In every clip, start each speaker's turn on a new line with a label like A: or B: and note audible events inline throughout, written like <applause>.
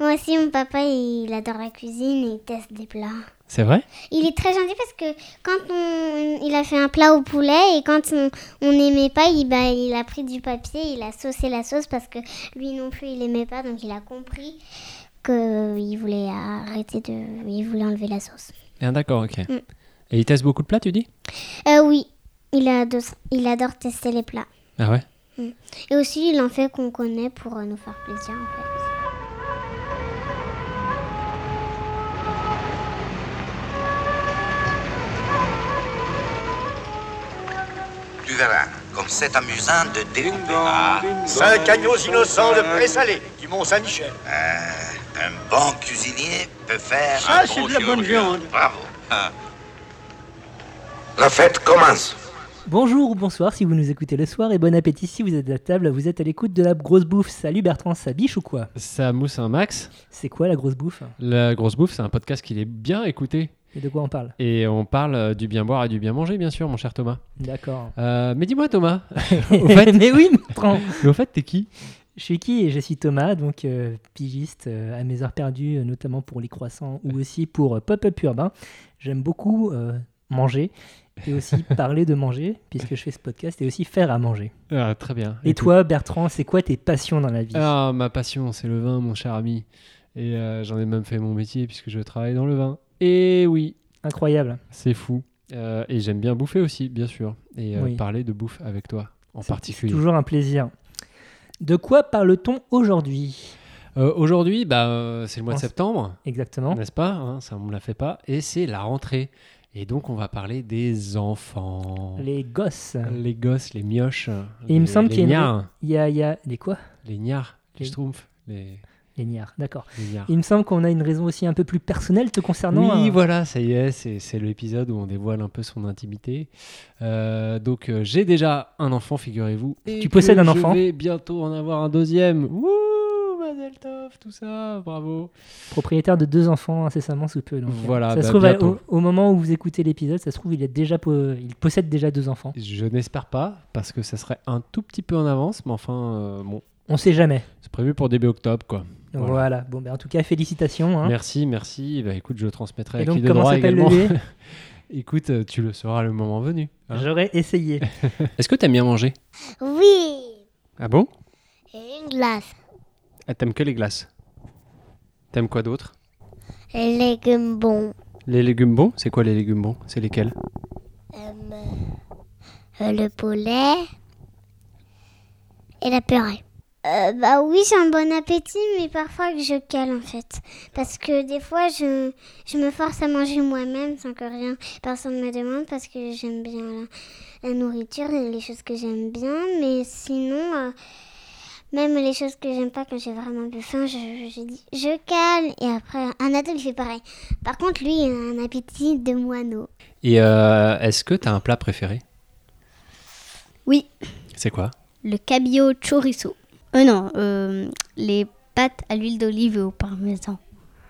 A: Moi aussi, mon papa, il adore la cuisine et il teste des plats.
B: C'est vrai?
A: Il est très gentil parce que quand on, il a fait un plat au poulet et quand on n'aimait pas, il, bah, il a pris du papier, il a saucé la sauce parce que lui non plus, il aimait pas, donc il a compris qu'il voulait arrêter de... Il voulait enlever la sauce.
B: Ah, D'accord, ok.
A: Mm.
B: Et il teste beaucoup de plats, tu dis?
A: Euh, oui, il adore, il adore tester les plats.
B: Ah ouais?
A: Et aussi, il en fait qu'on connaît pour nous faire plaisir, en fait.
C: Comme c'est amusant de découper. Ah,
D: Cinq agneaux innocents de présalé du Mont-Saint-Michel.
C: euh, un bon cuisinier peut faire
D: Ah,
C: un
D: c'est
C: bon
D: de la bonne viande.
C: Bravo. Ah. La fête commence.
E: Bonjour ou bonsoir si vous nous écoutez le soir et bon appétit si vous êtes à table, vous êtes à l'écoute de la grosse bouffe. Salut Bertrand, ça biche ou quoi?
B: Ça mousse un max.
E: C'est quoi la grosse bouffe?
B: La grosse bouffe, c'est un podcast qui est bien écouté.
E: Et de quoi on parle
B: Et on parle euh, du bien boire et du bien manger, bien sûr, mon cher Thomas.
E: D'accord.
B: Euh, mais dis-moi, Thomas, <laughs> au fait,
E: Mais oui Bertrand <laughs>
B: mais au fait, t'es qui
E: Je suis qui et je suis Thomas, donc euh, pigiste euh, à mes heures perdues, notamment pour les croissants ou aussi pour Pop-Up Urbain. J'aime beaucoup manger et aussi <laughs> parler de manger, puisque je fais ce podcast, et aussi faire à manger.
B: Ah, Très bien.
E: Et
B: Écoute.
E: toi, Bertrand, c'est quoi tes passions dans la vie?
B: Ah, ma passion, c'est le vin, mon cher ami. Et j'en ai même fait mon métier puisque je travaille dans le vin. Et oui,
E: Incroyable.
B: c'est fou. Euh, et j'aime bien bouffer aussi, bien sûr. Et euh,
E: Oui.
B: parler de bouffe avec toi, en particulier.
E: C'est toujours un plaisir. De quoi parle-t-on aujourd'hui?
B: Euh, Aujourd'hui, bah, c'est le mois de septembre,
E: Exactement.
B: n'est-ce pas? Hein, Ça, on ne la fait pas. Et c'est la rentrée. Et donc, on va parler des enfants.
E: Les gosses.
B: Les gosses, les mioches.
E: Et il me
B: les-
E: semble
B: les
E: qu'il y y a, il y a les quoi?
B: Les niards, les
E: Les-
B: schtroumpfs, les,
E: Les niards, d'accord. Il me semble qu'on a une raison aussi un peu plus personnelle te concernant.
B: Oui,
E: hein.
B: voilà, ça y est, c'est l'épisode où on dévoile un peu son intimité. Euh, donc, euh, j'ai déjà un enfant, figurez-vous.
E: Tu possèdes un enfant
B: Je vais bientôt en avoir un deuxième. Wouh, Mazel Tov, tout ça, bravo.
E: Propriétaire de deux enfants incessamment sous peu. donc, euh,
B: Voilà,
E: ça
B: bah,
E: se trouve, au, au moment où vous écoutez l'épisode, ça se trouve, il, est déjà il possède déjà deux enfants.
B: Je n'espère pas, parce que ça serait un tout petit peu en avance, mais enfin, euh, bon,
E: On sait jamais.
B: c'est prévu pour début octobre, quoi.
E: Voilà.
B: Voilà.
E: Bon, ben, en tout cas, félicitations. hein.
B: Merci, merci. Bah, écoute, je le transmettrai
E: Et
B: à
E: donc,
B: qui de
E: comment
B: droit
E: s'appelle
B: également.
E: le <laughs> lait
B: écoute, euh, tu le sauras le moment venu. hein.
E: J'aurais essayé. <laughs>
B: Est-ce que t'aimes bien manger?
A: Oui
B: Ah bon?
A: Et une glace.
B: Ah, T'aimes que les glaces? T'aimes quoi d'autre?
A: Les légumes bons.
B: Les légumes bons? C'est quoi les légumes bons? C'est lesquels?
A: Euh, euh, le poulet et la purée. Euh, bah oui, j'ai un bon appétit, mais parfois que je cale en fait. Parce que des fois, je, je me force à manger moi-même sans que rien, personne me demande parce que j'aime bien la, la nourriture et les choses que j'aime bien. Mais sinon, euh, même les choses que j'aime pas quand j'ai vraiment plus faim, je, je dis je cale. Et après, un adulte il fait pareil. Par contre, lui, il a un appétit de moineau.
B: Et euh, est-ce que t'as un plat préféré?
F: Oui,
B: C'est quoi?
F: Le cabillaud chorizo. Euh non, euh, les pâtes à l'huile d'olive et au parmesan.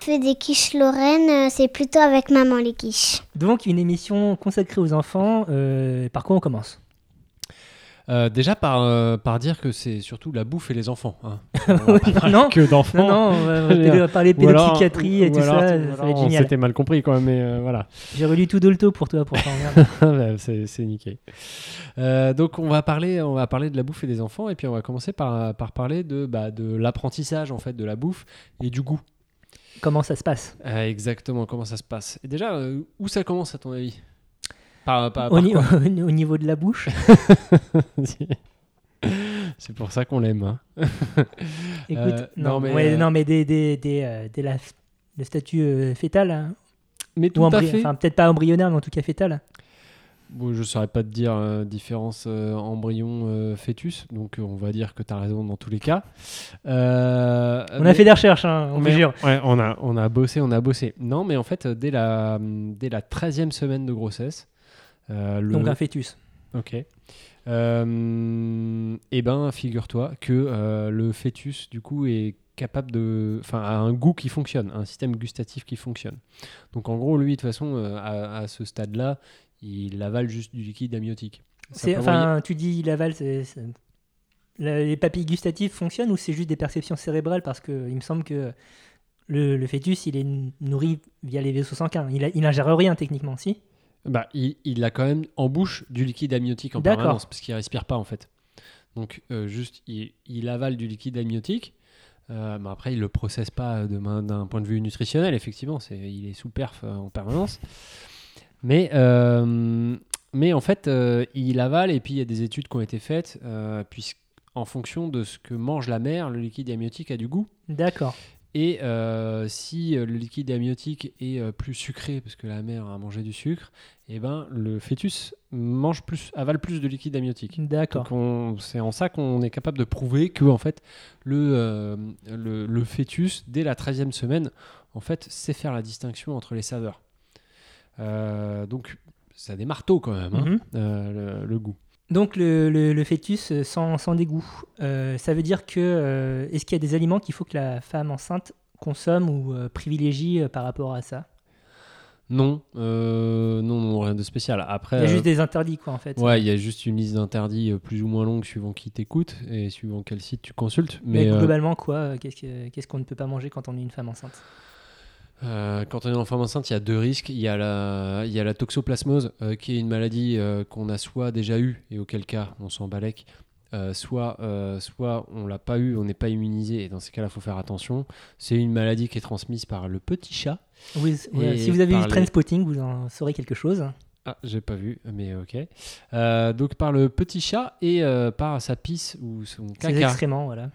A: fais des quiches lorraines, euh, c'est plutôt avec maman les quiches.
E: Donc, une émission consacrée aux enfants. euh, par quoi on commence?
B: Euh, Déjà par, euh, par dire que c'est surtout la bouffe et les enfants. hein. <laughs> On va pas parler
E: Non.
B: que d'enfants.
E: Non, non, on va, parler
B: alors-
E: pédopsychiatrie et
B: ou
E: tout
B: alors-
E: ça. Ça
B: alors
E: va être
B: on
E: génial.
B: s'était mal compris quand même, mais euh, voilà.
E: J'ai relu tout Dolto pour toi, pour.
B: Bah, <laughs> c'est. Euh, donc on va parler, on va parler de la bouffe et des enfants, et puis on va commencer par, par parler de, bah, de l'apprentissage en fait de la bouffe et du goût.
E: Comment ça se passe?
B: Exactement, comment ça se passe. Et déjà, où ça commence à ton avis? Par, par- <laughs>
E: au, ni- au niveau de la bouche <laughs>
B: C'est pour ça qu'on l'aime. hein. <laughs>
E: Écoute,
B: Euh,
E: non,
B: non, mais,
E: ouais,
B: euh,
E: non, mais des, des, des, euh, des la- le statut fœtal, hein,
B: Mais
E: ou
B: tout à fait.
E: enfin peut-être pas embryonnaire, mais en tout cas fœtal.
B: Bon, je saurais pas te dire euh, différence euh, embryon-fœtus, donc on va dire que tu as raison dans tous les cas.
E: On
B: mais-
E: a fait des recherches, hein, on
B: Mais-
E: jure.
B: ouais, on a, on a bossé, on a bossé. Non, mais en fait, dès la, dès la 13e semaine de grossesse, le,
E: Donc un fœtus.
B: Ok. Euh, eh ben, figure-toi que euh, le fœtus, du coup, est capable de. Enfin, a un goût qui fonctionne, un système gustatif qui fonctionne. Donc, en gros, lui, de toute façon, euh, à, à ce stade-là, il avale juste du liquide amniotique.
E: Enfin, tu dis c'est, c'est- la- les papilles gustatives fonctionnent ou c'est juste des perceptions cérébrales? Parce que il me semble que le, le fœtus, il est nourri via les vaisseaux sanguins. Il, a- il ingère rien techniquement, si?
B: Bah, il, il a quand même en bouche du liquide amniotique en permanence parce qu'il respire pas en fait. Donc euh, juste, il, il avale du liquide amniotique. Euh, mais après, il le processe pas main- d'un point de vue nutritionnel. Effectivement, c'est, il est sous perf euh, en permanence. Mais, euh, mais en fait, euh, il avale et puis il y a des études qui ont été faites euh, puisque en fonction de ce que mange la mère, le liquide amniotique a du goût.
E: D'accord.
B: Et euh, si euh, le liquide amniotique est euh, plus sucré, parce que la mère a mangé du sucre, et ben le fœtus mange plus, avale plus de liquide amniotique.
E: D'accord.
B: C'est en ça qu'on est capable de prouver que en fait le, euh, le, le fœtus dès la 13e semaine en fait sait faire la distinction entre les saveurs. Euh, donc ça démarre tôt quand même hein,
E: Mhm.
B: le, le goût.
E: Donc le, le- le fœtus euh, sans, sans dégoût, euh, ça veut dire que euh, est-ce qu'il y a des aliments qu'il faut que la femme enceinte consomme ou euh, privilégie par rapport à ça?
B: Non, non, non, rien de spécial. Après,
E: Il y a juste des interdits quoi en fait.
B: Ouais, il y a juste une liste d'interdits plus ou moins longue suivant qui t'écoute et suivant quel site tu consultes.
E: Mais,
B: Mais,
E: globalement quoi, qu'est-ce que- qu'est-ce qu'on ne peut pas manger quand on est une femme enceinte?
B: Euh, quand on est en femme enceinte, il y a deux risques. Il y a la, il y a la toxoplasmose, euh, qui est une maladie euh, qu'on a soit déjà eue, et auquel cas on s'en balèque, soit, soit on l'a pas eu, on n'est pas immunisé, et dans ces cas-là, il faut faire attention. C'est une maladie qui est transmise par le petit chat.
E: Oui, Si vous avez vu
B: par les-
E: Trainspotting, vous en saurez quelque chose.
B: Ah, j'ai pas vu, mais ok. Donc par le petit chat et par sa pisse ou son caca.
E: excréments, voilà.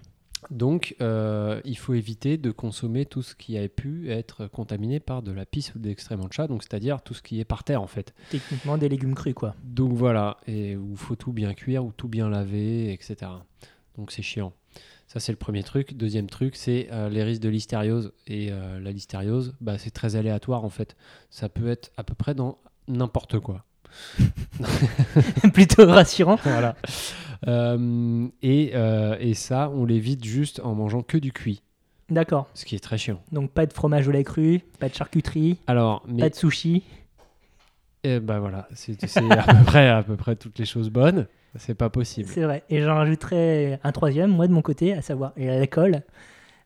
B: Donc, euh, il faut éviter de consommer tout ce qui a pu être contaminé par de la pisse ou d'excréments de chat, donc c'est-à-dire tout ce qui est par terre en fait.
E: Techniquement des légumes crus quoi.
B: Donc voilà, et où il faut tout bien cuire ou tout bien laver, etc. Donc c'est chiant. Ça c'est le premier truc. Deuxième truc, c'est euh, les risques de listériose. Et euh, la listériose, bah, c'est très aléatoire en fait. Ça peut être à peu près dans n'importe quoi. <laughs>
E: Plutôt rassurant.
B: voilà. Euh, et, euh, et ça, on l'évite juste en mangeant que du cuit,
E: D'accord.
B: ce qui est très chiant.
E: Donc pas de fromage au lait cru, pas de charcuterie,
B: Alors, mais
E: pas de sushi.
B: Eh ben voilà, c'est à peu près à peu près toutes les choses bonnes. C'est pas possible.
E: C'est vrai. Et j'en rajouterais un troisième, moi de mon côté, à savoir l'alcool.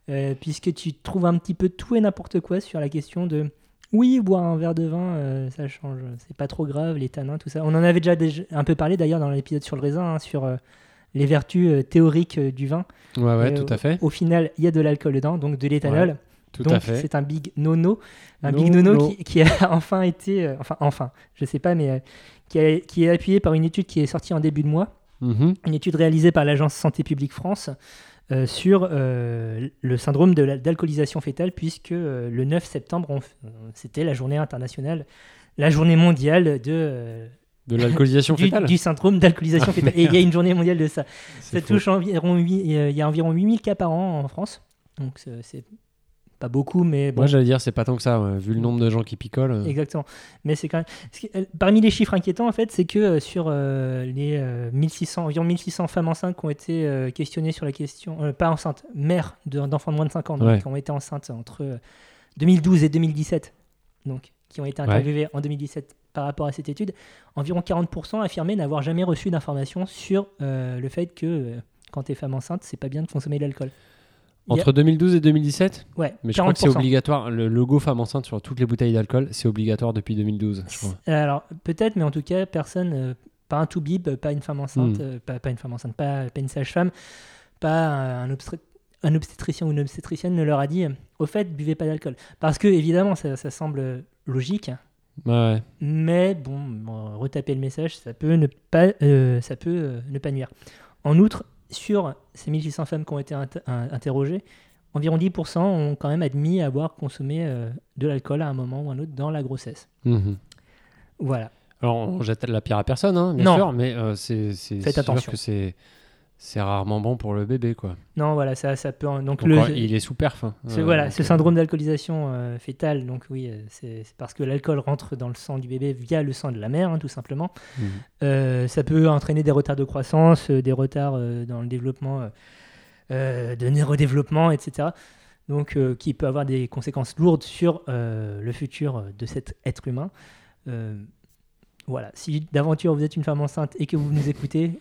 E: Euh, puisque tu trouves un petit peu tout et n'importe quoi sur la question de oui, boire un verre de vin, euh, ça change, c'est pas trop grave, les tanins, tout ça. On en avait déjà, déjà un peu parlé d'ailleurs dans l'épisode sur le raisin, hein, sur euh, les vertus euh, théoriques du vin.
B: Ouais ouais, tout à fait,
E: Au final, il y a de l'alcool dedans, donc de l'éthanol.
B: tout
E: donc
B: à fait.
E: c'est un big no-no. Un
B: No,
E: big no-no
B: no.
E: qui, qui a <laughs> enfin été, enfin, enfin, je sais pas, mais qui, a- qui est appuyé par une étude qui est sortie en début de mois
B: Mhm.
E: une étude réalisée par l'agence Santé publique France euh, sur euh, le syndrome de d'alcoolisation fétale, puisque euh, le 9 septembre, c'était la journée internationale, la journée mondiale de,
B: De l'alcoolisation <laughs>
E: du,
B: fétale.
E: du syndrome d'alcoolisation
B: Ah,
E: fétale. Et il y a une journée mondiale de ça. Ça touche environ, il y a environ 8000 cas par an en France. Donc c'est pas beaucoup, mais bon.
B: Moi j'allais dire c'est pas tant que ça, ouais, vu le nombre de gens qui picolent. euh.
E: Exactement. Mais c'est quand même. qui- euh, Parmi les chiffres inquiétants, en fait, c'est que euh, sur euh, les euh, 1600, environ 1600 femmes enceintes qui ont été questionnées sur la question, pas enceintes, mères de- d'enfants de moins de 5 ans, donc,
B: Ouais.
E: qui ont été enceintes entre euh, 2012 et 2017, donc qui ont été
B: Ouais.
E: interviewées en 2017 par rapport à cette étude, environ 40% affirmaient n'avoir jamais reçu d'informations sur le fait que quand tu es femme enceinte, c'est pas bien de consommer de l'alcool. A-
B: Entre 2012 et 2017
E: Ouais,
B: Mais je crois que c'est
E: 40%.
B: obligatoire. Le logo femme enceinte sur toutes les bouteilles d'alcool, c'est obligatoire depuis 2012, je crois.
E: Alors, peut-être, mais en tout cas, personne, euh, pas un toubib, pas une femme enceinte,
B: Hmm.
E: euh, pas, pas une femme enceinte, pas, pas une sage-femme, pas un, un obsté- un obstétricien ou une obstétricienne ne leur a dit euh, au fait, buvez pas d'alcool. Parce que, évidemment, ça, ça semble logique,
B: Ouais.
E: mais bon, bon, retaper le message, ça peut ne pas, euh, ça peut, euh, ne pas nuire. En outre, sur ces 1600 femmes qui ont été int- in- interrogées, environ 10% ont quand même admis avoir consommé euh, de l'alcool à un moment ou un autre dans la grossesse.
B: Mhm.
E: Voilà.
B: Alors on jette la pierre à personne, hein, bien
E: Non.
B: sûr, mais euh, c'est sûr
E: attention.
B: que c'est c'est rarement bon pour le bébé, quoi.
E: Non, voilà, ça, ça peut. Donc, le,
B: il est sous perf. hein.
E: ce,
B: Euh,
E: voilà,
B: donc,
E: ce
B: euh,
E: syndrome d'alcoolisation euh, fétale, donc oui, euh, c'est c'est parce que l'alcool rentre dans le sang du bébé via le sang de la mère, hein, tout simplement.
B: mhm.
E: Euh, ça peut entraîner des retards de croissance, euh, des retards euh, dans le développement euh, euh, de neurodéveloppement, etc. Donc, euh, qui peut avoir des conséquences lourdes sur euh, le futur de cet être humain. Euh, voilà, si d'aventure vous êtes une femme enceinte et que vous nous écoutez,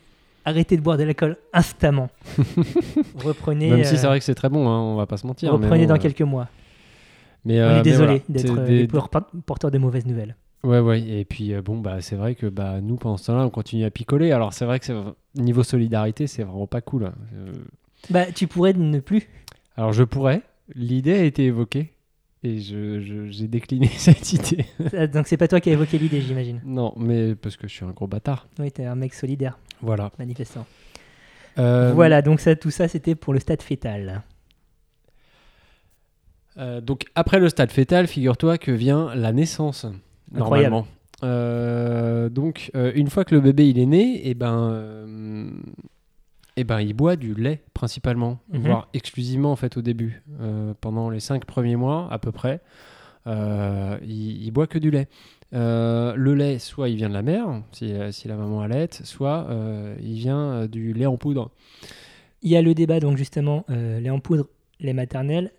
E: arrêtez de boire de l'alcool instamment. <laughs> Reprenez.
B: Même si
E: euh,
B: c'est vrai que c'est très bon, hein, on va pas se mentir. mais
E: Reprenez
B: bon,
E: dans
B: euh,
E: quelques mois.
B: Mais,
E: On
B: euh,
E: est désolé
B: voilà,
E: d'être euh,
B: des-
E: porteurs de mauvaises nouvelles.
B: Ouais, ouais. Et puis, euh, bon, bah, c'est vrai que bah, nous, pendant ce temps-là, on continue à picoler. Alors, c'est vrai que c'est- niveau solidarité, c'est vraiment pas cool. hein. Euh,
E: Bah, tu pourrais ne plus.
B: alors, je pourrais. L'idée a été évoquée. Et je, je- j'ai décliné <laughs> cette idée.
E: Donc c'est pas toi qui as évoqué l'idée, j'imagine.
B: non, mais parce que je suis un gros bâtard.
E: Oui, t'es un mec solidaire,
B: Voilà.
E: manifestant.
B: Euh,
E: Voilà, donc ça, tout ça, c'était pour le stade fœtal.
B: Euh, donc après le stade fœtal, figure-toi que vient la naissance
E: Incroyable.
B: normalement. Euh, donc une fois que le bébé il est né, et ben, euh, eh ben il boit du lait principalement,
E: Mhm.
B: voire exclusivement en fait au début, pendant les cinq premiers mois à peu près, il, il boit que du lait. Euh, le lait, soit il vient de la mère, si, si la maman allait, soit euh, il vient euh, du lait en poudre.
E: Il y a le débat, donc justement, euh, lait en poudre, lait maternel.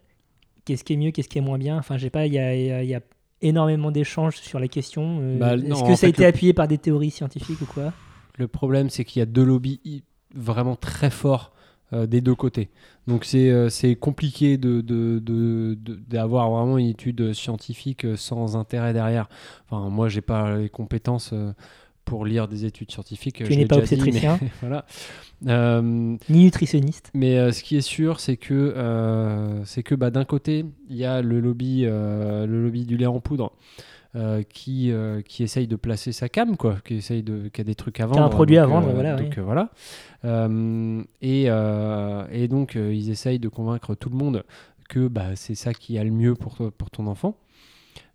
E: Qu'est-ce qui est mieux, qu'est-ce qui est moins bien? Enfin, je sais pas, il y a, il y a- il y a énormément d'échanges sur la question. Euh,
B: Bah,
E: Est-ce que ça a été
B: le-
E: appuyé par des théories scientifiques ou quoi?
B: Le problème, c'est qu'il y a deux lobbies vraiment très forts euh, des deux côtés. Donc c'est euh, compliqué de- de- d'avoir vraiment une étude scientifique euh, sans intérêt derrière. Enfin, moi, j'ai pas les compétences euh, pour lire des études scientifiques.
E: Tu
B: je
E: n'es pas obstétricien. <laughs>
B: voilà. Euh,
E: Ni nutritionniste.
B: mais euh, ce qui est sûr, c'est que, euh, c'est que bah, d'un côté, il y a le lobby, le lobby du lait en poudre qui, qui essaye de placer sa cam, quoi, qui, essaye de, qui a des trucs à vendre.
E: un produit à vendre, voilà,
B: Donc
E: oui.
B: voilà. Et, et donc, ils essayent de convaincre tout le monde que bah, c'est ça qui a le mieux pour, pour ton enfant.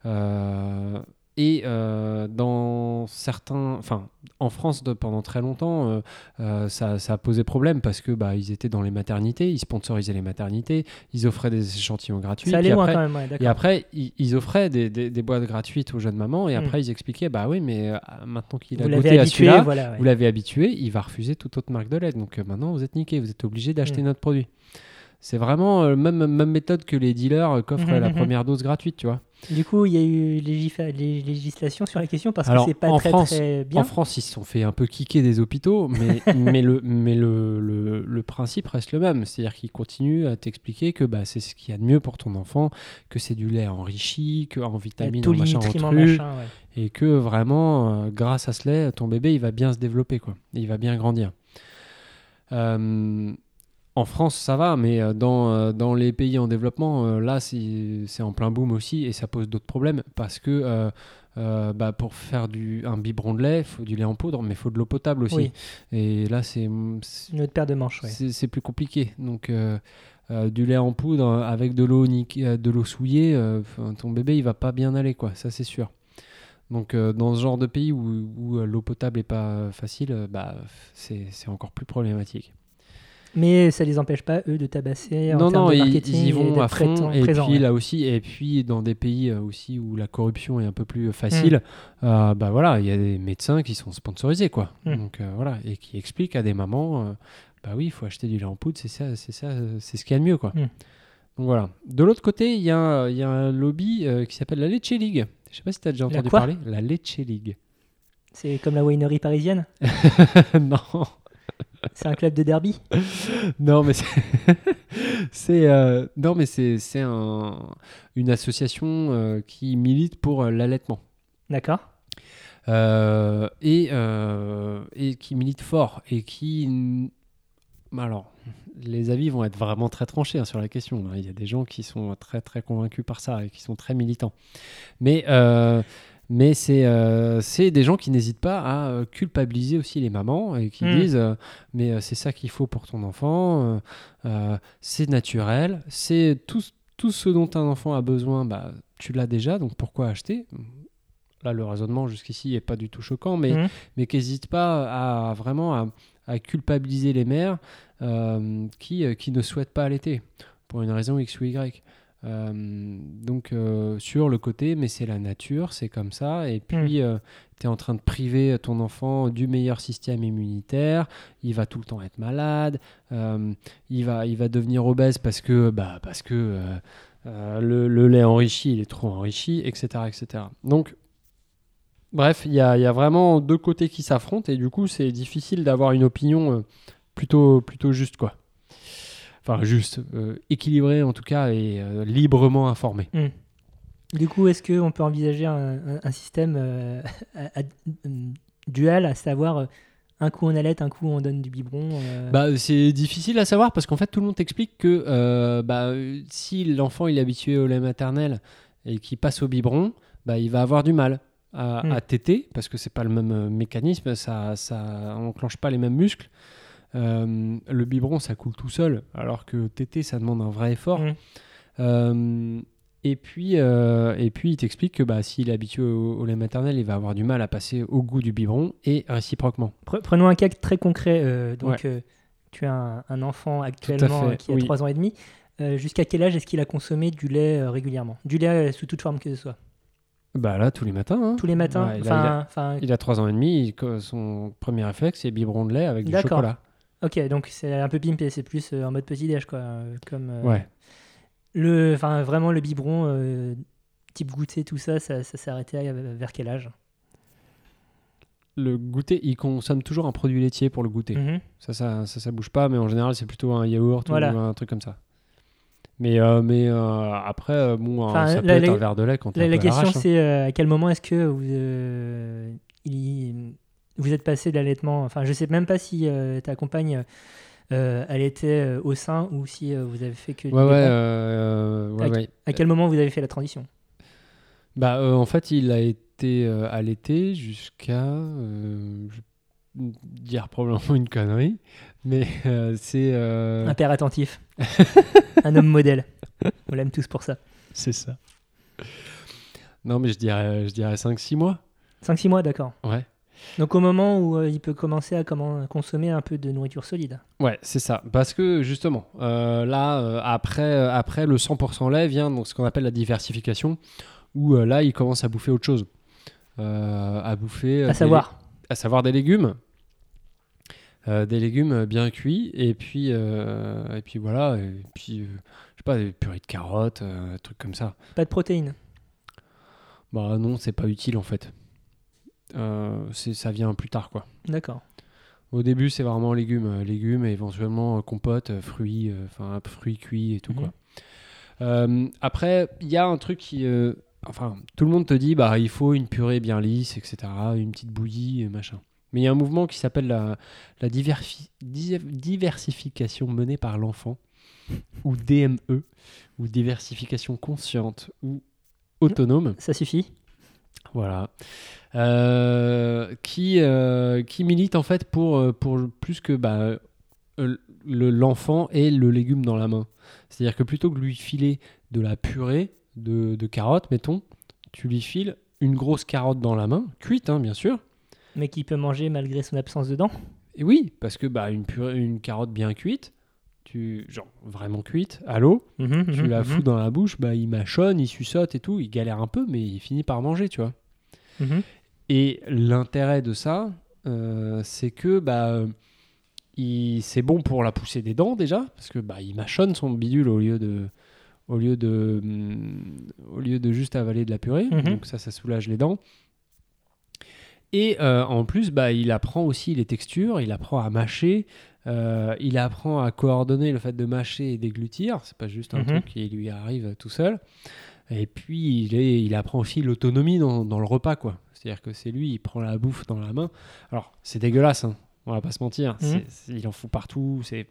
B: Euh, et euh, dans certains, enfin, en France de- pendant très longtemps, euh, euh, ça, ça a posé problème parce que bah, ils étaient dans les maternités, ils sponsorisaient les maternités, ils offraient des échantillons gratuits.
E: Ça allait loin
B: après-
E: quand même, ouais,
B: et après, ils, ils offraient des, des- des boîtes gratuites aux jeunes mamans et
E: Hmm.
B: après ils expliquaient bah oui, mais euh, maintenant qu'il a
E: Vous
B: goûté à celui-là,
E: voilà. ouais.
B: vous l'avez habitué, il va refuser toute autre marque de lait. Donc maintenant, vous êtes niqué, vous êtes obligé d'acheter
E: Mm.
B: notre produit. C'est vraiment euh, même même méthode que les dealers qu'offrent
E: Mhm,
B: la
E: mhm.
B: première dose gratuite, tu vois.
E: Du coup, il y a eu législation sur la question parce
B: Alors,
E: que c'est pas
B: en
E: très,
B: France-
E: très bien.
B: En France, ils se sont fait un peu kicker des hôpitaux, mais, <laughs> mais, le, mais le, le, le principe reste le même. C'est-à-dire qu'ils continuent à t'expliquer que bah, c'est ce qu'il y a de mieux pour ton enfant, que c'est du lait enrichi, que en vitamines, en machin, en
E: nutriments,
B: truc,
E: machin, ouais.
B: et que vraiment, euh, grâce à ce lait, ton bébé, il va bien se développer, quoi. Il va bien grandir. Euh, en France, ça va, mais euh, dans, euh, dans les pays en développement, euh, là, c'est en plein boom aussi, et ça pose d'autres problèmes, parce que euh, euh, bah, pour faire du, un biberon de lait, il faut du lait en poudre, mais il faut de l'eau potable aussi.
E: Oui.
B: Et là, c'est
E: Une autre paire de manches, ouais.
B: c'est plus compliqué. Donc, euh, euh, du lait en poudre avec de l'eau de l'eau souillée, ton bébé, il va pas bien aller, quoi. Ça, c'est sûr. Donc, dans ce genre de pays où, où, l'eau potable est pas facile, bah, c'est encore plus problématique.
E: Mais ça les empêche pas, eux, de tabasser en
B: non,
E: termes
B: non,
E: de
B: ils,
E: marketing
B: ils y
E: et
B: vont à fond.
E: présent-
B: et
E: présent,
B: puis
E: ouais.
B: là aussi, et puis dans des pays euh, aussi où la corruption est un peu plus facile, euh, bah voilà, il y a des médecins qui sont sponsorisés, quoi.
E: Mm.
B: Donc euh, voilà, et qui expliquent à des mamans, euh, bah oui, il faut acheter du lait en poudre, c'est ça, c'est ça, euh, c'est ce qu'il y a de mieux, quoi.
E: Mm.
B: Donc voilà. De l'autre côté, il y, a un- il y a un lobby euh, qui s'appelle la Leche League. Je sais pas si tu as déjà entendu parler. La Leche League.
E: C'est comme la winery parisienne? <laughs>
B: Non.
E: C'est un club de derby
B: non, mais <laughs> c'est, euh, non, mais c'est, c'est un- une association euh, qui milite pour euh, l'allaitement
E: D'accord
B: Euh, et, et qui milite fort et qui, alors, les avis vont être vraiment très tranchés hein, sur la question. hein. Il y a des gens qui sont très très convaincus par ça et qui sont très militants. Mais euh, mais c'est euh, des gens qui n'hésitent pas à euh, culpabiliser aussi les mamans et qui
E: Mm.
B: disent euh, mais euh, c'est ça qu'il faut pour ton enfant, euh, c'est naturel, c'est tout, tout ce dont un enfant a besoin, bah, tu l'as déjà, donc pourquoi acheter? Là, le raisonnement jusqu'ici n'est pas du tout choquant, mais,
E: Mhm.
B: mais qui n'hésite pas à vraiment à, à culpabiliser les mères qui, qui ne souhaitent pas allaiter pour une raison X ou Y. Euh, donc euh, sur le côté, mais c'est la nature, c'est comme ça, et puis tu es en train de priver ton enfant du meilleur système immunitaire, il va tout le temps être malade, euh, il, va, il va devenir obèse parce que, bah, parce que euh, euh, le, le lait enrichi, il est trop enrichi, etc. etc. Donc Bref, il y a, y a vraiment deux côtés qui s'affrontent et du coup, c'est difficile d'avoir une opinion euh, plutôt, plutôt juste, quoi. Enfin, juste, euh, équilibrée en tout cas et euh, librement informée.
E: Mm. Du coup, est-ce qu'on peut envisager un, un- un système euh, <laughs> à- à- euh, dual, à savoir un coup on allait, un coup on donne du biberon euh,
B: Bah, c'est difficile à savoir parce qu'en fait, tout le monde t'explique que euh, bah, si l'enfant il est habitué au lait maternel et qu'il passe au biberon, bah, il va avoir du mal à,
E: Hmm.
B: à téter parce que c'est pas le même mécanisme, ça, ça enclenche pas les mêmes muscles. Euh, le biberon, ça coule tout seul, alors que téter, ça demande un vrai effort.
E: Hmm.
B: Euh, et puis, euh, et puis, il t'explique que bah, s'il est habitué au, au lait maternel, il va avoir du mal à passer au goût du biberon et réciproquement.
E: Pre- Prenons un cas très concret. donc,
B: Ouais.
E: tu as un, un enfant actuellement qui a
B: oui.
E: 3 ans et demi. Jusqu'à quel âge est-ce qu'il a consommé du lait régulièrement? Du lait sous toute forme que ce soit?
B: Bah là, tous les matins. hein.
E: Tous les matins
B: Ouais, il a- Il a 3 ans et demi, il- son premier réflexe, c'est biberon de lait avec du chocolat.
E: Ok, donc c'est un peu pimpé, c'est plus euh, en mode petit-déj, quoi. euh, comme, euh,
B: Ouais.
E: le, enfin, vraiment, le biberon, type goûter, tout ça, ça, ça s'est arrêté vers quel âge?
B: Le goûter, il consomme toujours un produit laitier pour le goûter.
E: Mhm.
B: Ça, ça, ça, ça bouge pas, mais en général, c'est plutôt un yaourt
E: Voilà.
B: ou un truc comme ça. Mais, euh, mais euh, après, bon,
E: Enfin,
B: ça peut
E: la-
B: être
E: la-
B: un verre de lait quand
E: La,
B: un
E: la
B: à
E: question,
B: hein.
E: c'est euh, à quel moment est-ce que vous, il- vous êtes passé de l'allaitement Enfin, je sais même pas si euh, ta compagne, euh, elle était euh, au sein ou si euh, vous avez fait que. du
B: Ouais, ouais, ouais.
E: À quel moment vous avez fait la transition?
B: Bah, en fait, il a été allaité jusqu'à. dire probablement une connerie, mais c'est.
E: Un père attentif. <laughs> un homme modèle. On l'aime tous pour ça.
B: c'est ça. Non, mais je dirais, je dirais 5-6 mois.
E: 5-6 mois, d'accord.
B: Ouais.
E: Donc au moment où euh, il peut commencer à comment, consommer un peu de nourriture solide.
B: Ouais, c'est ça. Parce que justement, euh, là, euh, après, après le 100% lait vient donc ce qu'on appelle la diversification, où là, il commence à bouffer autre chose. À bouffer.
E: à savoir.
B: à savoir des légumes. Des légumes bien cuits. Et puis, et puis voilà. Et puis, je sais pas, des purées de carottes, trucs comme ça.
E: Pas de protéines.
B: Bah non, c'est pas utile en fait. Euh, ça vient plus tard, quoi.
E: D'accord.
B: Au début, c'est vraiment légumes, euh, légumes et éventuellement euh, compote, fruits, enfin fruits cuits et tout
E: Mhm.
B: quoi. Après, il y a un truc qui, enfin, tout le monde te dit, bah, il faut une purée bien lisse, etc., une petite bouillie, et machin. Mais il y a un mouvement qui s'appelle la, diversification menée par l'enfant, <laughs> ou DME, ou diversification consciente ou autonome.
E: Ça suffit.
B: Voilà. Euh, qui, euh, qui milite en fait pour, euh, pour plus que bah, euh, le- l'enfant et le légume dans la main. C'est-à-dire que plutôt que de lui filer de la purée de, de carottes, mettons, tu lui files une grosse carotte dans la main, cuite hein, bien sûr.
E: Mais qui peut manger malgré son absence dedans.
B: Et oui, parce que bah, une, purée, une carotte bien cuite, tu, genre vraiment cuite, à l'eau,
E: Mhm,
B: tu
E: mhm,
B: la
E: mhm.
B: fous dans la bouche, bah, il mâchonne, il suçote et tout, il galère un peu, mais il finit par manger, tu vois. Et l'intérêt de ça, euh, c'est que bah, euh, il- c'est bon pour la poussée des dents déjà, parce que bah, il mâchonne son bidule au lieu de, au lieu de, hum, au lieu de juste avaler de la purée.
E: Mhm.
B: Donc ça, ça soulage les dents. Et euh, en plus, bah, il apprend aussi les textures, il apprend à mâcher, euh, il apprend à coordonner le fait de mâcher et déglutir. C'est pas juste un
E: Mhm.
B: truc qui lui arrive tout seul. Et puis, il, est, il apprend aussi l'autonomie dans, dans le repas, quoi. C'est-à-dire que c'est lui, il prend la bouffe dans la main. Alors, c'est dégueulasse, hein, on va pas se mentir.
E: Mhm.
B: Il en fout partout, c'est...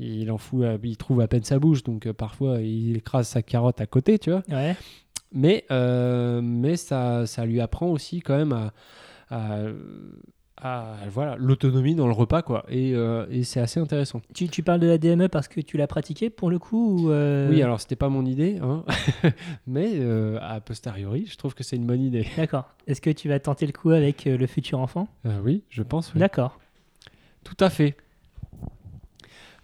B: Il en fout, il trouve à peine sa bouche, donc euh, parfois il écrase sa carotte à côté, tu vois.
E: Ouais.
B: Mais, euh, mais ça, ça lui apprend aussi quand même à, à- à, voilà l'autonomie dans le repas, quoi. Et, euh, et c'est assez intéressant.
E: Tu, tu parles de la DME parce que tu l'as pratiqué pour le coup ou, euh,
B: Oui, alors c'était pas mon idée, hein. <laughs> mais euh, a posteriori, je trouve que c'est une bonne idée.
E: D'accord. Est-ce que tu vas tenter le coup avec le futur enfant?
B: Oui, je pense. oui.
E: D'accord.
B: Tout à fait.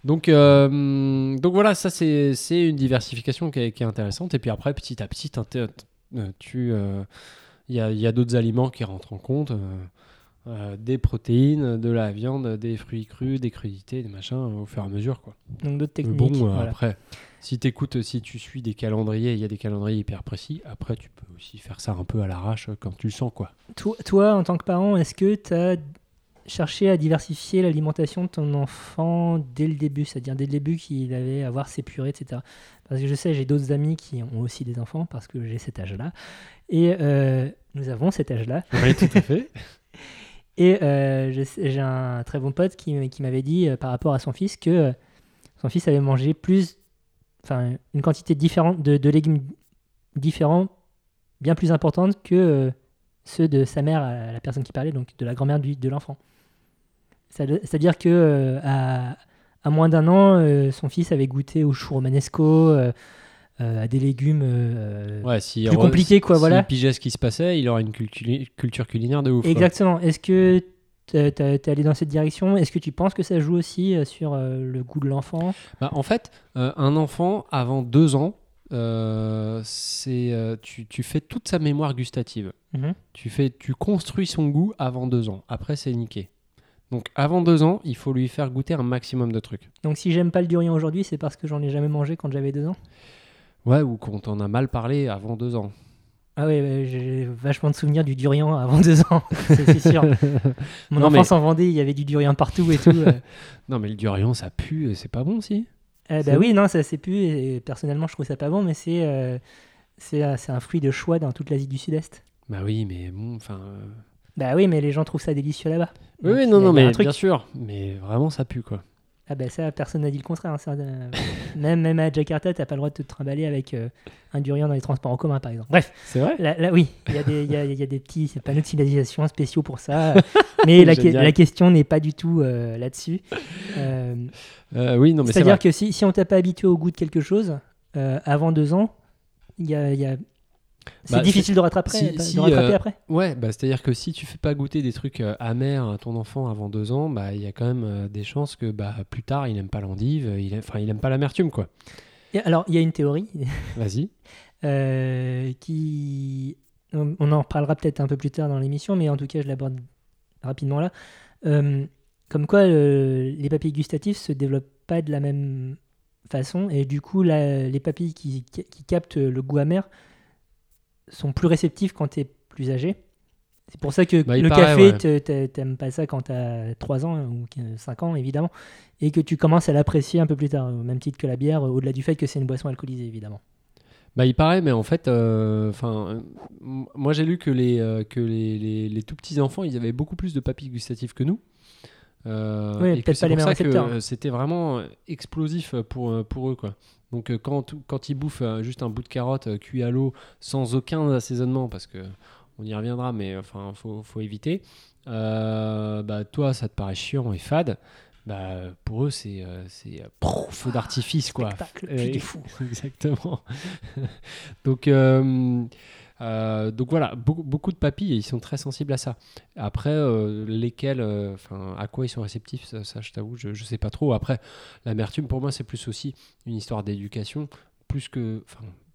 B: Donc, donc voilà, ça c'est c'est une diversification qui est, qui est intéressante. Et puis après, petit à petit, tu, il y a, il y a d'autres aliments qui rentrent en compte. Euh, euh, des protéines, de la viande, des fruits crus, des crudités, des machins, au fur et à mesure. Quoi.
E: Donc d'autres
B: Mais
E: techniques.
B: bon, euh,
E: voilà.
B: après, si t'écoutes, si tu suis des calendriers, il y a des calendriers hyper précis. Après, tu peux aussi faire ça un peu à l'arrache euh, quand tu le sens. quoi.
E: Toi, toi, en tant que parent, est-ce que tu as chercher à diversifier l'alimentation de ton enfant dès le début, c'est-à-dire dès le début qu'il allait avoir ses purées, etc. Parce que je sais, j'ai d'autres amis qui ont aussi des enfants parce que j'ai cet âge-là. Et euh, nous avons cet âge-là.
B: Oui, tout à fait. <laughs>
E: Et euh, j'ai un très bon pote qui, m'avait dit euh, par rapport à son fils que euh, son fils avait mangé plus, enfin une quantité différente de, légumes différents, bien plus importante que ceux de sa mère, la personne qui parlait, donc de la grand-mère de l'enfant. C'est-à-dire que à, moins d'un an, son fils avait goûté au chou romanesco, euh, euh, à des légumes. euh,
B: Ouais, si
E: Plus compliqué, quoi,
B: s'il
E: voilà.
B: pigeait ce qui se passait, il aurait une cultu- culture culinaire de ouf.
E: Exactement. Est-ce que t'es allé dans cette direction? Est-ce que tu penses que ça joue aussi euh, sur euh, le goût de l'enfant?
B: Bah, en fait, euh, un enfant avant deux ans, euh, c'est euh, tu, tu fais toute sa mémoire gustative.
E: Mhm.
B: Tu fais, tu construis son goût avant deux ans. Après, c'est niqué. Donc, avant deux ans, il faut lui faire goûter un maximum de trucs.
E: Donc si j'aime pas le durian aujourd'hui, c'est parce que j'en ai jamais mangé quand j'avais deux ans?
B: Ouais, ou quand on a mal parlé avant deux ans.
E: Ah oui, j'ai vachement de souvenirs du durian avant deux ans, <laughs> c'est sûr. <laughs> Mon
B: Non,
E: enfance
B: mais-
E: en Vendée, il y avait du durian partout et tout. euh. <laughs>
B: Non, mais le durian, ça pue, et c'est pas bon, si C'est
E: bah oui, non, ça c'est plus. Et personnellement, je trouve ça pas bon, mais c'est euh, c'est euh, un fruit de choix dans toute l'Asie du Sud-Est.
B: Bah oui, mais bon, enfin. euh,
E: Bah oui, mais les gens trouvent ça délicieux là-bas.
B: Oui,
E: Donc,
B: oui, non, non, mais bien sûr. Mais vraiment, ça pue, quoi.
E: Ah bah ça, personne n'a dit le contraire. hein, ça, euh, même, même à Jakarta, t'as pas le droit de te trimballer avec euh, un durian dans les transports en commun, par exemple. Bref,
B: C'est vrai?
E: Là, là, oui, il y, a des- il y, a, il y a des petits panneaux de signalisation spéciaux pour ça. <laughs> mais la, la question n'est pas du tout euh, là-dessus. Euh,
B: Euh, Oui, non, mais c'est
E: C'est-à-dire que si, si on t'a pas habitué au goût de quelque chose, euh, avant deux ans, il y a... il y a- C'est
B: Bah,
E: difficile de rattraper,
B: si-
E: de
B: si,
E: rattraper
B: euh,
E: après.
B: Ouais, bah, c'est-à-dire que si tu fais pas goûter des trucs euh, amers à ton enfant avant deux ans, bah il y a quand même euh, des chances que bah plus tard il aime pas l'endive, il aime, enfin il aime pas l'amertume quoi.
E: Et alors, il y a une théorie <laughs>
B: Vas-y.
E: qui. On on en reparlera peut-être un peu plus tard dans l'émission, mais en tout cas, je l'aborde rapidement là. Comme quoi, les papilles gustatives se développent pas de la même façon, et du coup, les papilles qui, qui captent le goût amer sont plus réceptives quand tu es plus âgé. C'est pour ça que
B: Bah,
E: le
B: paraît,
E: café,
B: ouais.
E: t'aimes pas ça quand tu as 3 ans ou 5 ans, évidemment, et que tu commences à l'apprécier un peu plus tard, au même titre que la bière, au-delà du fait que c'est une boisson alcoolisée, évidemment.
B: Bah il paraît, mais en fait, euh, enfin, euh, moi j'ai lu que les euh, que les, les, les tout petits enfants ils avaient beaucoup plus de papilles gustatives que nous. Euh,
E: Oui, peut-être pas les mêmes récepteurs.
B: euh, c'était vraiment euh, explosif pour, euh, pour eux quoi. Donc euh, quand, quand ils bouffent euh, juste un bout de carotte euh, cuit à l'eau sans aucun assaisonnement, parce que on y reviendra, mais enfin faut, faut éviter. bah toi ça te paraît chiant et fade. Bah pour eux c'est feu d'artifice quoi.
E: spectacle, <laughs> fou.
B: Exactement. <laughs> donc euh, donc voilà, beaucoup, beaucoup de papilles, ils sont très sensibles à ça. Après, euh, lesquels, euh, enfin, à quoi ils sont réceptifs, ça, ça, je t'avoue, je, je sais pas trop. Après, l'amertume, pour moi, c'est plus aussi une histoire d'éducation, plus que.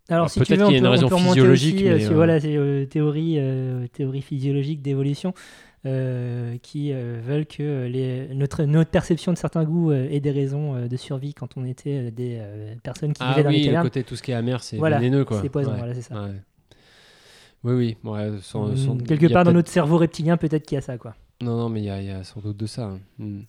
E: Alors,
B: Alors,
E: si tu
B: peut-être qu'il y a une raison physiologique,
E: aussi,
B: mais,
E: voilà, c'est, théorie, théorie physiologique d'évolution euh, qui euh, veulent que les, notre, notre perception de certains goûts euh, ait des raisons de survie quand on était des personnes qui
B: Ah
E: vivaient dans les
B: oui, le
E: cavernes.
B: côté tout ce qui est amer, c'est
E: Voilà,
B: vénéneux, quoi.
E: c'est poison,
B: Ouais,
E: voilà, c'est ça.
B: ouais. Oui, oui. ouais, sans- sans-
E: quelque part dans notre cerveau reptilien, peut-être qu'il y a ça. Quoi.
B: Non, non, mais il y, a- il y a sans doute de ça. hein. Hmm.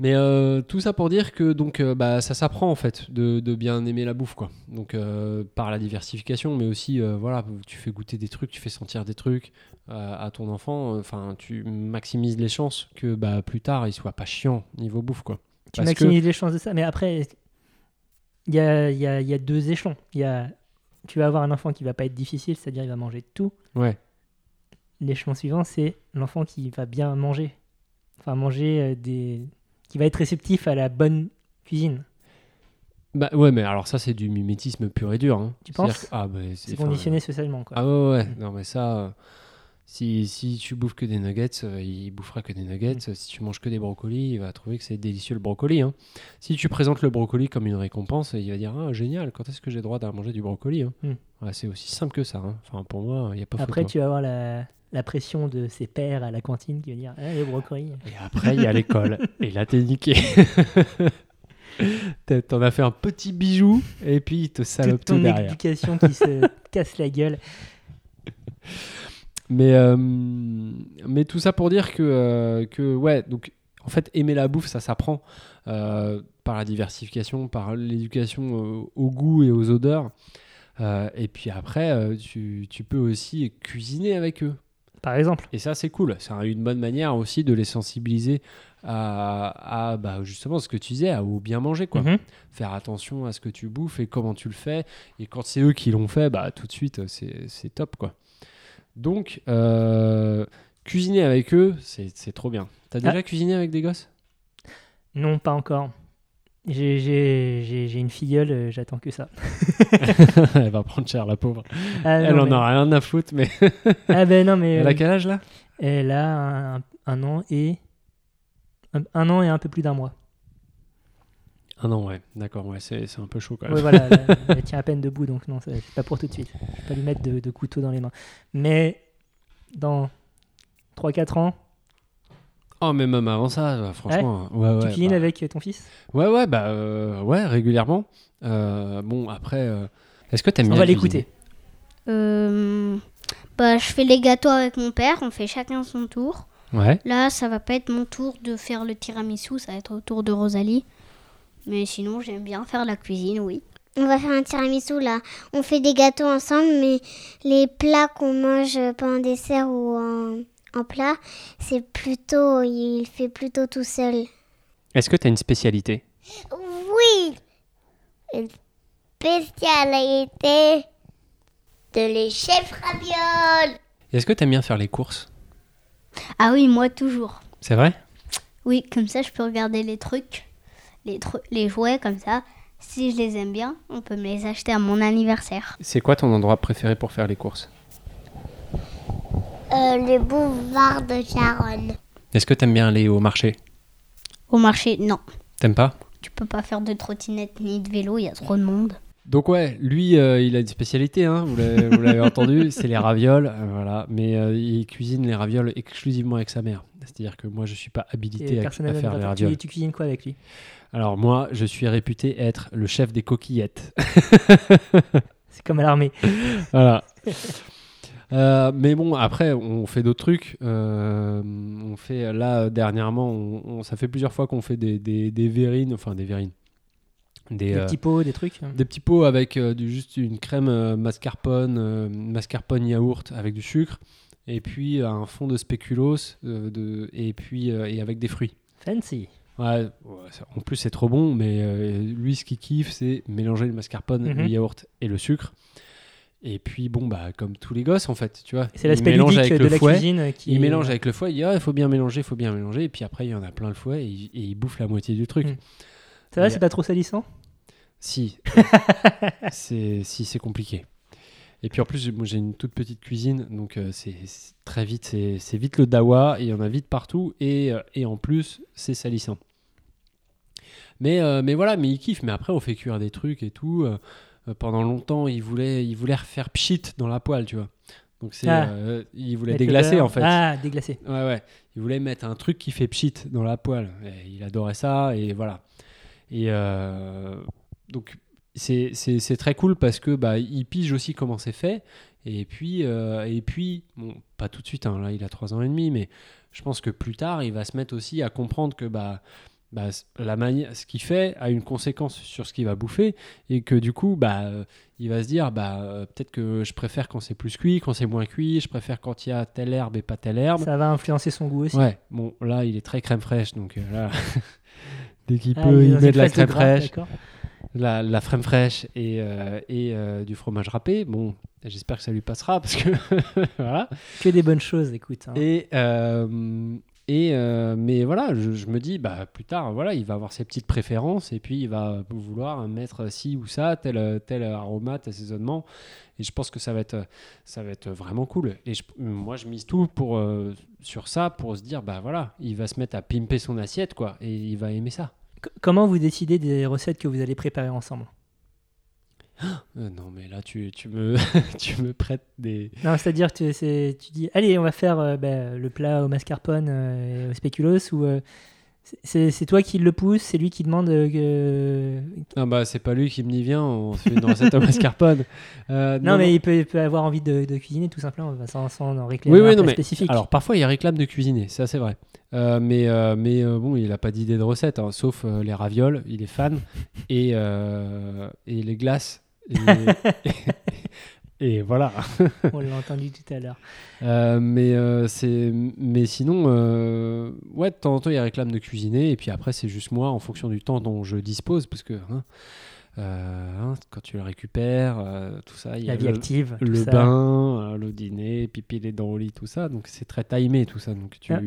B: Mais euh, tout ça pour dire que donc euh, bah, ça s'apprend en fait de, de bien aimer la bouffe quoi. Donc euh, par la diversification, mais aussi voilà, tu fais goûter des trucs, tu fais sentir des trucs à ton enfant. Enfin, tu maximises les chances que bah, plus tard il soit pas chiant niveau bouffe quoi.
E: Tu
B: Parce que-
E: maximises les chances de ça, mais après, il y a, y a deux échelons. Il y a, tu vas avoir un enfant qui va pas être difficile, c'est-à-dire il va manger tout.
B: Ouais.
E: L'échelon suivant, c'est l'enfant qui va bien manger. Enfin, manger euh, des. qui va être réceptif à la bonne cuisine.
B: Bah ouais, mais alors ça c'est du mimétisme pur et dur. hein.
E: Tu penses
B: que- Ah bah,
E: C'est conditionné socialement, quoi.
B: Ah ouais, ouais. Non, mais ça, euh, si, si tu bouffes que des nuggets, euh, il bouffera que des nuggets.
E: Mm.
B: Si tu manges que des brocolis, il va trouver que c'est délicieux le brocoli. hein. Si tu présentes le brocoli comme une récompense, il va dire Ah, génial, quand est-ce que j'ai le droit de manger du brocoli hein?
E: Mm.
B: Ouais, C'est aussi simple que ça. hein. Enfin, pour moi, il n'y a pas
E: Après,
B: photo.
E: tu vas avoir la, la pression de ses pères à la cantine qui va dire Ah, les brocolis.
B: Et après, il y a l'école. <laughs> et là, t'es niqué. <laughs> T'en as fait un petit bijou et puis il te salope tout
E: ton
B: derrière.
E: éducation qui se <laughs> casse la gueule.
B: Mais, euh, mais tout ça pour dire que, euh, que, ouais, donc en fait, aimer la bouffe, ça s'apprend euh, par la diversification, par l'éducation euh, au goût et aux odeurs. Et puis après, tu, tu peux aussi cuisiner avec eux.
E: Par exemple.
B: Et ça, c'est cool. C'est une bonne manière aussi de les sensibiliser à, à, bah, justement ce que tu disais, à au bien manger. Quoi.
E: Mhm.
B: Faire attention à ce que tu bouffes et comment tu le fais. Et quand c'est eux qui l'ont fait, bah, tout de suite, c'est c'est top. Quoi. Donc, euh, cuisiner avec eux, c'est trop bien. T'as déjà
E: Ah.
B: cuisiné avec des gosses?
E: Non, pas encore. J'ai- une filleule, euh, j'attends que ça. <laughs> <laughs>
B: Elle va prendre cher, la pauvre.
E: Ah,
B: Elle
E: non,
B: en
E: mais-
B: a rien à foutre, mais. <laughs>
E: Ah ben non, mais
B: Elle a
E: euh,
B: quel âge là?
E: elle a un, un an et un, un an et un peu plus d'un mois.
B: Un an, ouais. D'accord, ouais, c'est c'est un peu chaud quand même.
E: Ouais, voilà, <laughs> elle, elle tient à peine debout, donc non, c'est pas pour tout de suite. Je vais pas lui mettre de, de couteau dans les mains. Mais dans 3-4 ans,
B: Oh, mais même avant ça, euh, franchement. Ouais, ouais.
E: tu cuisines
B: bah-
E: avec ton fils?
B: Ouais, ouais, bah euh, ouais, régulièrement. Euh, bon, après, euh, est-ce que t'aimes
E: On
B: bien
E: va
B: cuisiner?
E: l'écouter.
F: Euh, bah, je fais les gâteaux avec mon père, on fait chacun son tour.
B: Ouais.
F: Là, ça va pas être mon tour de faire le tiramisu, ça va être au tour de Rosalie. Mais sinon, j'aime bien faire la cuisine, oui.
A: On va faire un tiramisu là. On fait des gâteaux ensemble, mais les plats qu'on mange pendant dessert ou en, en plat, c'est plutôt. Il fait plutôt tout seul.
B: Est-ce que t'as une spécialité?
A: Oui Une spécialité de les chefs ravioles
B: Est-ce que t'aimes bien faire les courses?
F: Ah oui, moi toujours.
B: C'est vrai?
F: Oui, comme ça, je peux regarder les trucs, les, jouets comme ça. Si je les aime bien, on peut me les acheter à mon anniversaire.
B: C'est quoi ton endroit préféré pour faire les courses?
A: Euh, Le boulevard de Charonne.
B: Est-ce que t'aimes bien aller au marché?
F: Au marché, non.
B: T'aimes pas?
F: Tu peux pas faire de trottinette ni de vélo, il y a trop de monde.
B: Donc ouais, lui, euh, il a une spécialité, hein, vous l'avez entendu, <laughs> c'est les ravioles, euh, voilà. Mais euh, il cuisine les ravioles exclusivement avec sa mère. C'est-à-dire que moi, je suis pas habilité à, faire les ravioles.
E: tu, tu cuisines quoi avec lui?
B: Alors moi, je suis réputé être le chef des coquillettes. <laughs>
E: C'est comme à l'armée. <laughs>
B: voilà. Euh, mais bon, après, on fait d'autres trucs. Euh, on fait là dernièrement, on, on- ça fait plusieurs fois qu'on fait des, des, des verrines, enfin des verrines, des,
E: Des
B: euh,
E: petits pots, des trucs.
B: des petits pots avec du, juste une crème mascarpone, mascarpone yaourt avec du sucre, et puis un fond de spéculoos, de, et puis et avec des fruits.
E: Fancy.
B: Ouais, en plus c'est trop bon, mais euh, lui ce qu'il kiffe c'est mélanger le mascarpone,
E: Mhm.
B: le yaourt et le sucre. Et puis bon bah comme tous les gosses en fait, tu vois.
E: C'est l'aspect ludique
B: avec
E: de
B: le
E: la
B: fouet.
E: cuisine qui.
B: Il mélange avec le fouet, il dit ah, faut bien mélanger, il faut bien mélanger, et puis après il y en a plein le fouet et, il- et il bouffe la moitié du truc.
E: Mm. Ça va, c'est pas trop salissant?
B: Si, <laughs> c'est si c'est compliqué. Et puis en plus, moi, j'ai une toute petite cuisine, donc euh, c'est très vite, c'est c'est vite le dawa, et il y en a vite partout, et, euh, et en plus, c'est salissant. Mais, euh, mais voilà, mais il kiffe. Mais après, on fait cuire des trucs et tout. euh, euh, pendant longtemps, il voulait, il voulait refaire pchit dans la poêle, tu vois. Donc c'est,
E: Ah.
B: euh, il voulait
E: Mettre
B: déglacer en fait.
E: Ah, déglacé.
B: Ouais, ouais. Il voulait mettre un truc qui fait pchit dans la poêle. Et il adorait ça, et voilà. Et donc, c'est c'est- c'est très cool parce que bah, il pige aussi comment c'est fait. Et puis, euh, et puis bon, pas tout de suite, hein, là il a 3 ans et demi, mais je pense que plus tard, il va se mettre aussi à comprendre que bah, bah, la manière, ce qu'il fait a une conséquence sur ce qu'il va bouffer. Et que du coup, bah, euh, il va se dire bah, euh, peut-être que je préfère quand c'est plus cuit, quand c'est moins cuit, je préfère quand il y a telle herbe et pas telle herbe.
E: Ça va influencer son goût aussi.
B: Ouais, bon, là, il est très crème fraîche, donc euh, là, <laughs> dès qu'il
E: Ah,
B: peut, il met de la crème
E: gras,
B: fraîche, la, la crème fraîche et, euh, et euh, du fromage râpé. Bon, j'espère que ça lui passera, parce que <laughs> voilà.
E: Que des bonnes choses, écoute. hein.
B: Et, et euh, mais voilà, je, me dis, bah, plus tard, voilà, il va avoir ses petites préférences et puis il va vouloir mettre ci ou ça, tel, tel aromate, assaisonnement. Et je pense que ça va être, ça va être vraiment cool. Et moi, je mise tout euh, sur ça pour se dire, bah voilà, il va se mettre à pimper son assiette, quoi, et il va aimer ça.
E: Comment vous décidez des recettes que vous allez préparer ensemble?
B: Euh, non, mais là, tu, tu, me, <laughs> tu me prêtes des.
E: Non, c'est-à-dire c'est- tu dis, allez, on va faire euh, ben, le plat au mascarpone euh, et au spéculoos ou C'est toi qui le pousse, c'est lui qui demande que...
B: Ah bah c'est pas lui qui me dit viens, on se fait une recette au mascarpone. <laughs> Euh,
E: Non, mais il peut, il peut avoir envie de, de cuisiner tout simplement, sans, sans en réclamer
B: Oui, oui, non, mais
E: spécifique.
B: Alors parfois il réclame de cuisiner, ça c'est vrai. Euh, mais euh, mais bon, il a pas d'idée de recette, hein, sauf les ravioles, il est fan et et les glaces. <laughs> Et, et voilà.
E: On l'a entendu tout à l'heure.
B: Euh, mais euh, c'est mais sinon euh, ouais de temps en temps il réclame de cuisiner et puis après c'est juste moi en fonction du temps dont je dispose parce que hein, hein, quand tu le récupères tout ça il y a
E: La vie
B: le,
E: active.
B: le bain le dîner pipi les dents au lit tout ça donc c'est très timé tout ça donc tu
E: Ah.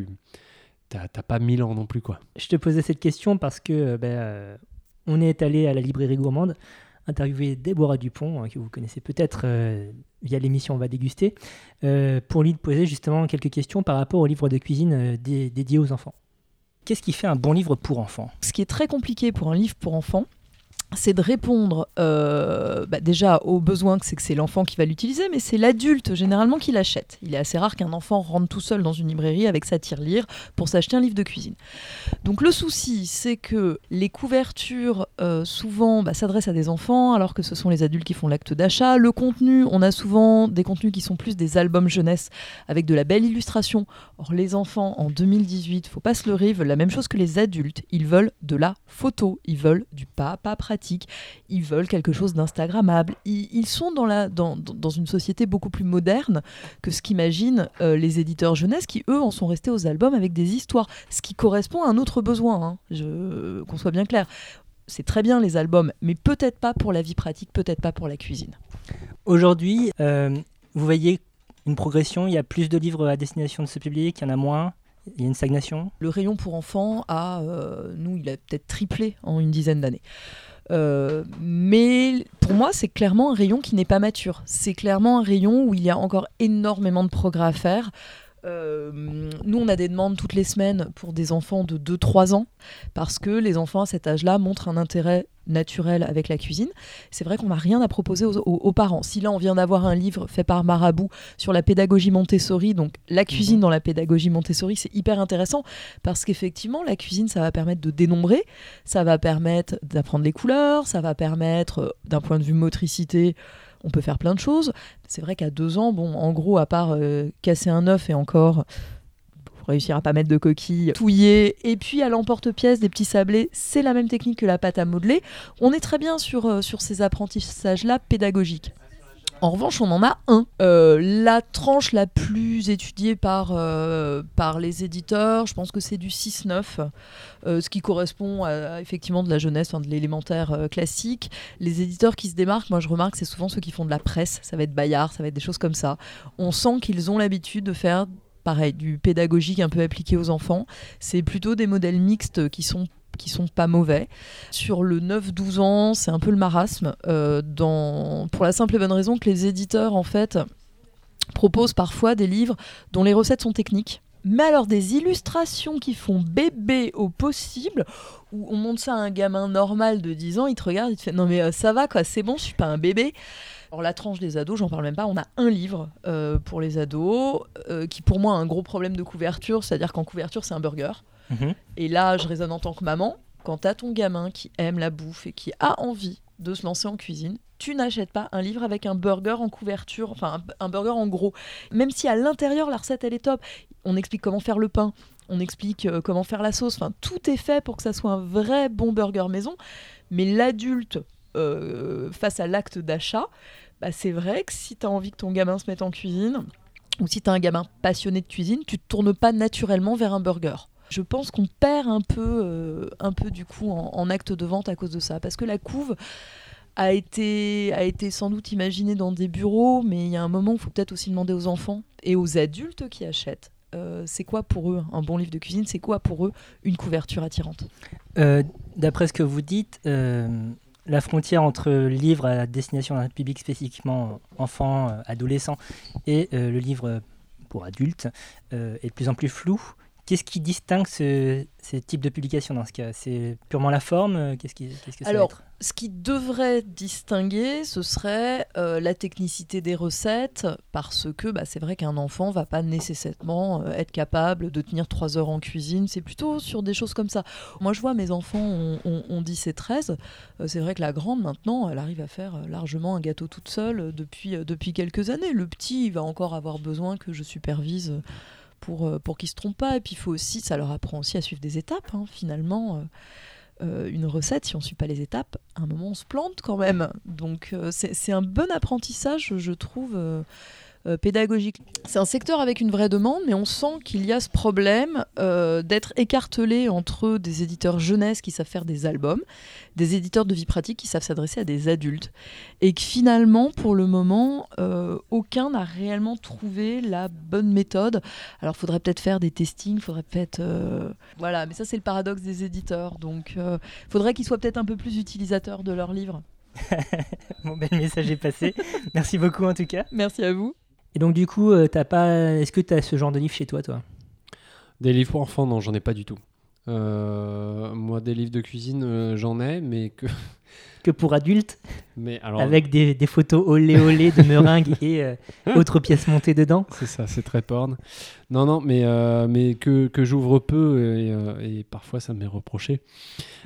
B: t'as t'as pas mille ans non plus quoi
E: Je te posais cette question parce que ben, on est allé à la librairie gourmande interviewer Déborah Dupont, hein, que vous connaissez peut-être euh, via l'émission On va déguster, euh, pour lui poser justement quelques questions par rapport au livre de cuisine euh, dé- dédié aux enfants. Qu'est-ce qui fait un bon livre pour enfants?
G: Ce qui est très compliqué pour un livre pour enfants, c'est de répondre euh, bah, déjà aux besoins que c'est que c'est l'enfant qui va l'utiliser, mais c'est l'adulte généralement qui l'achète. Il est assez rare qu'un enfant rentre tout seul dans une librairie avec sa tirelire pour s'acheter un livre de cuisine. Donc le souci, c'est que les couvertures euh, souvent bah, s'adressent à des enfants, alors que ce sont les adultes qui font l'acte d'achat. Le contenu, on a souvent des contenus qui sont plus des albums jeunesse avec de la belle illustration. Or les enfants en 2018, faut pas se leurrer, veulent la même chose que les adultes. Ils veulent de la photo, ils veulent du papa pratique, ils veulent quelque chose d'instagrammable. Ils, ils sont dans, la, dans, dans- dans une société beaucoup plus moderne que ce qu'imaginent euh, les éditeurs jeunesse qui, eux, en sont restés aux albums avec des histoires, ce qui correspond à un autre besoin, hein. Je- qu'on soit bien clair. C'est très bien les albums, mais peut-être pas pour la vie pratique, peut-être pas pour la cuisine.
E: Aujourd'hui, euh, vous voyez une progression, il y a plus de livres à destination de ce public, il y en a moins, il y a une stagnation?
G: Le rayon pour enfants a, euh, nous, il a peut-être triplé en une dizaine d'années. Euh, mais pour moi, c'est clairement un rayon qui n'est pas mature. C'est clairement un rayon où il y a encore énormément de progrès à faire. Euh, nous, on a des demandes toutes les semaines pour des enfants de 2-3 ans, parce que les enfants à cet âge-là montrent un intérêt naturel avec la cuisine. C'est vrai qu'on n'a rien à proposer aux, aux- aux parents. Si là, on vient d'avoir un livre fait par Marabout sur la pédagogie Montessori, donc la cuisine dans la pédagogie Montessori, c'est hyper intéressant, parce qu'effectivement, la cuisine, ça va permettre de dénombrer, ça va permettre d'apprendre les couleurs, ça va permettre, euh, d'un point de vue motricité, on peut faire plein de choses. C'est vrai qu'à deux ans, bon, en gros, à part euh, casser un œuf et encore réussir à pas mettre de coquilles, touiller, et puis à l'emporte-pièce des petits sablés, c'est la même technique que la pâte à modeler. On est très bien sur, euh, sur ces apprentissages-là pédagogiques. En revanche, on en a un. Euh, la tranche la plus étudiée par, euh, par les éditeurs, je pense que c'est du 6-9, euh, ce qui correspond à, à effectivement de la jeunesse, de l'élémentaire classique. Les éditeurs qui se démarquent, moi je remarque, c'est souvent ceux qui font de la presse, ça va être Bayard, ça va être des choses comme ça. On sent qu'ils ont l'habitude de faire, pareil, du pédagogique un peu appliqué aux enfants. C'est plutôt des modèles mixtes qui sont qui sont pas mauvais. Sur le 9-12 ans, c'est un peu le marasme, euh, dans... pour la simple et bonne raison que les éditeurs, en fait, proposent parfois des livres dont les recettes sont techniques. Mais alors des illustrations qui font bébé au possible, où on montre ça à un gamin normal de 10 ans, il te regarde, il te fait non mais euh, ça va quoi, c'est bon, je suis pas un bébé. Alors la tranche des ados, j'en parle même pas, on a un livre euh, pour les ados, qui pour moi a un gros problème de couverture, c'est-à-dire qu'en couverture c'est un burger.
E: Mhm.
G: Et là, je raisonne en tant que maman. Quand t'as ton gamin qui aime la bouffe et qui a envie de se lancer en cuisine, tu n'achètes pas un livre avec un burger en couverture, enfin un, burger en gros. Même si à l'intérieur la recette elle est top, on explique comment faire le pain, on explique euh, comment faire la sauce, enfin tout est fait pour que ça soit un vrai bon burger maison. Mais l'adulte euh, face à l'acte d'achat, bah, c'est vrai que si tu as envie que ton gamin se mette en cuisine, ou si tu as un gamin passionné de cuisine, tu te tournes pas naturellement vers un burger. Je pense qu'on perd un peu, euh, un peu du coup en, acte de vente à cause de ça, parce que la couve a été, a été sans doute imaginée dans des bureaux, mais il y a un moment où il faut peut-être aussi demander aux enfants et aux adultes qui achètent. euh, c'est quoi pour eux un bon livre de cuisine C'est quoi pour eux une couverture attirante?
E: Euh, D'après ce que vous dites, la frontière entre livre à destination d'un public spécifiquement enfant, adolescent, et le livre pour adultes est de plus en plus floue. Qu'est-ce qui distingue ce, ces types de publications dans ce cas? C'est purement la forme? Qu'est-ce qui, qu'est-ce que ça
G: Alors,
E: va être?
G: ce qui devrait distinguer, ce serait euh, la technicité des recettes, parce que bah, c'est vrai qu'un enfant va pas nécessairement euh, être capable de tenir 3 heures en cuisine. C'est plutôt sur des choses comme ça. Moi, je vois mes enfants ont, ont- ont 10 et 13. Euh, c'est vrai que la grande, maintenant, elle arrive à faire largement un gâteau toute seule depuis, depuis quelques années. Le petit, il va encore avoir besoin que je supervise. Pour, euh, pour qu'ils se trompent pas. Et puis il faut aussi, ça leur apprend aussi à suivre des étapes. hein, finalement, Euh, euh, une recette, si on ne suit pas les étapes, à un moment on se plante quand même. Donc c'est un bon apprentissage, je trouve, euh, pédagogique. C'est un secteur avec une vraie demande, mais on sent qu'il y a ce problème euh, d'être écartelé entre des éditeurs jeunesse qui savent faire des albums, des éditeurs de vie pratique qui savent s'adresser à des adultes. Et que finalement, pour le moment, euh, aucun n'a réellement trouvé la bonne méthode. Alors, il faudrait peut-être faire des testings, il faudrait peut-être... Voilà, mais ça, c'est le paradoxe des éditeurs. Donc, il faudrait qu'ils soient peut-être un peu plus utilisateurs de leurs livres.
E: Bon, ben, le message est passé. Merci beaucoup en tout cas.
G: Merci à vous.
E: Et donc, du coup, euh, t'as pas... est-ce que tu as ce genre de livre chez toi, toi?
B: Des livres pour enfants, non, j'en ai pas du tout. Euh, moi, des livres de cuisine, euh, j'en ai, mais que. <laughs>
E: Que pour adultes,
B: Mais alors,
E: avec des, des photos olé olé de meringues <laughs> et euh, autres pièces montées dedans
B: c'est ça, c'est très porn. Non, non, mais, mais que, que j'ouvre peu et, et parfois ça m'est reproché. <laughs>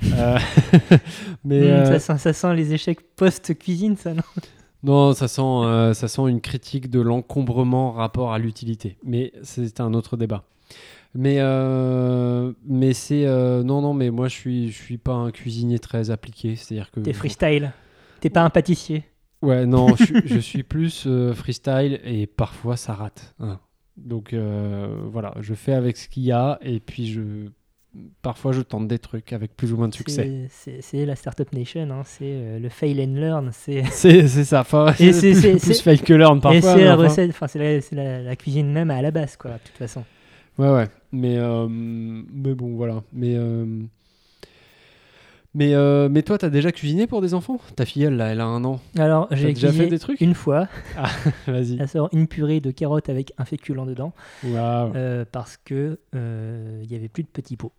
B: Mais
E: Hmm, ça sent les échecs post-cuisine, ça, non?
B: Non, ça sent, euh, ça sent une critique de l'encombrement rapport à l'utilité. Mais c'est un autre débat. Mais, euh, mais c'est. euh, non, non, mais moi je suis, je suis pas un cuisinier très appliqué. C'est-à-dire que.
E: T'es freestyle. T'es pas un pâtissier.
B: Ouais, non, <laughs> je, suis- je suis plus freestyle et parfois ça rate. hein. Donc voilà, je fais avec ce qu'il y a et puis je. Parfois je tente des trucs avec plus ou moins de succès.
E: C'est- C'est c'est la Startup Nation, hein, c'est euh, le fail and learn. C'est <laughs>
B: C'est c'est ça. Enfin,
E: Et c'est-
B: plus,
E: c'est-
B: plus
E: c'est-
B: fail que learn
E: et
B: parfois.
E: c'est
B: mais
E: la
B: enfin.
E: recette, enfin c'est la, c'est la- la cuisine même à la base, quoi, de toute façon.
B: Ouais, ouais. Mais, euh, mais bon, voilà. Mais, euh, mais, euh, mais toi, t'as déjà cuisiné pour des enfants? Ta fille, elle, a- elle a un an.
E: Alors, j'ai
B: déjà fait des trucs?
E: une fois. <laughs>
B: Vas-y.
E: Elle sort une purée de carottes avec un féculent dedans parce que il y avait plus de petits pots.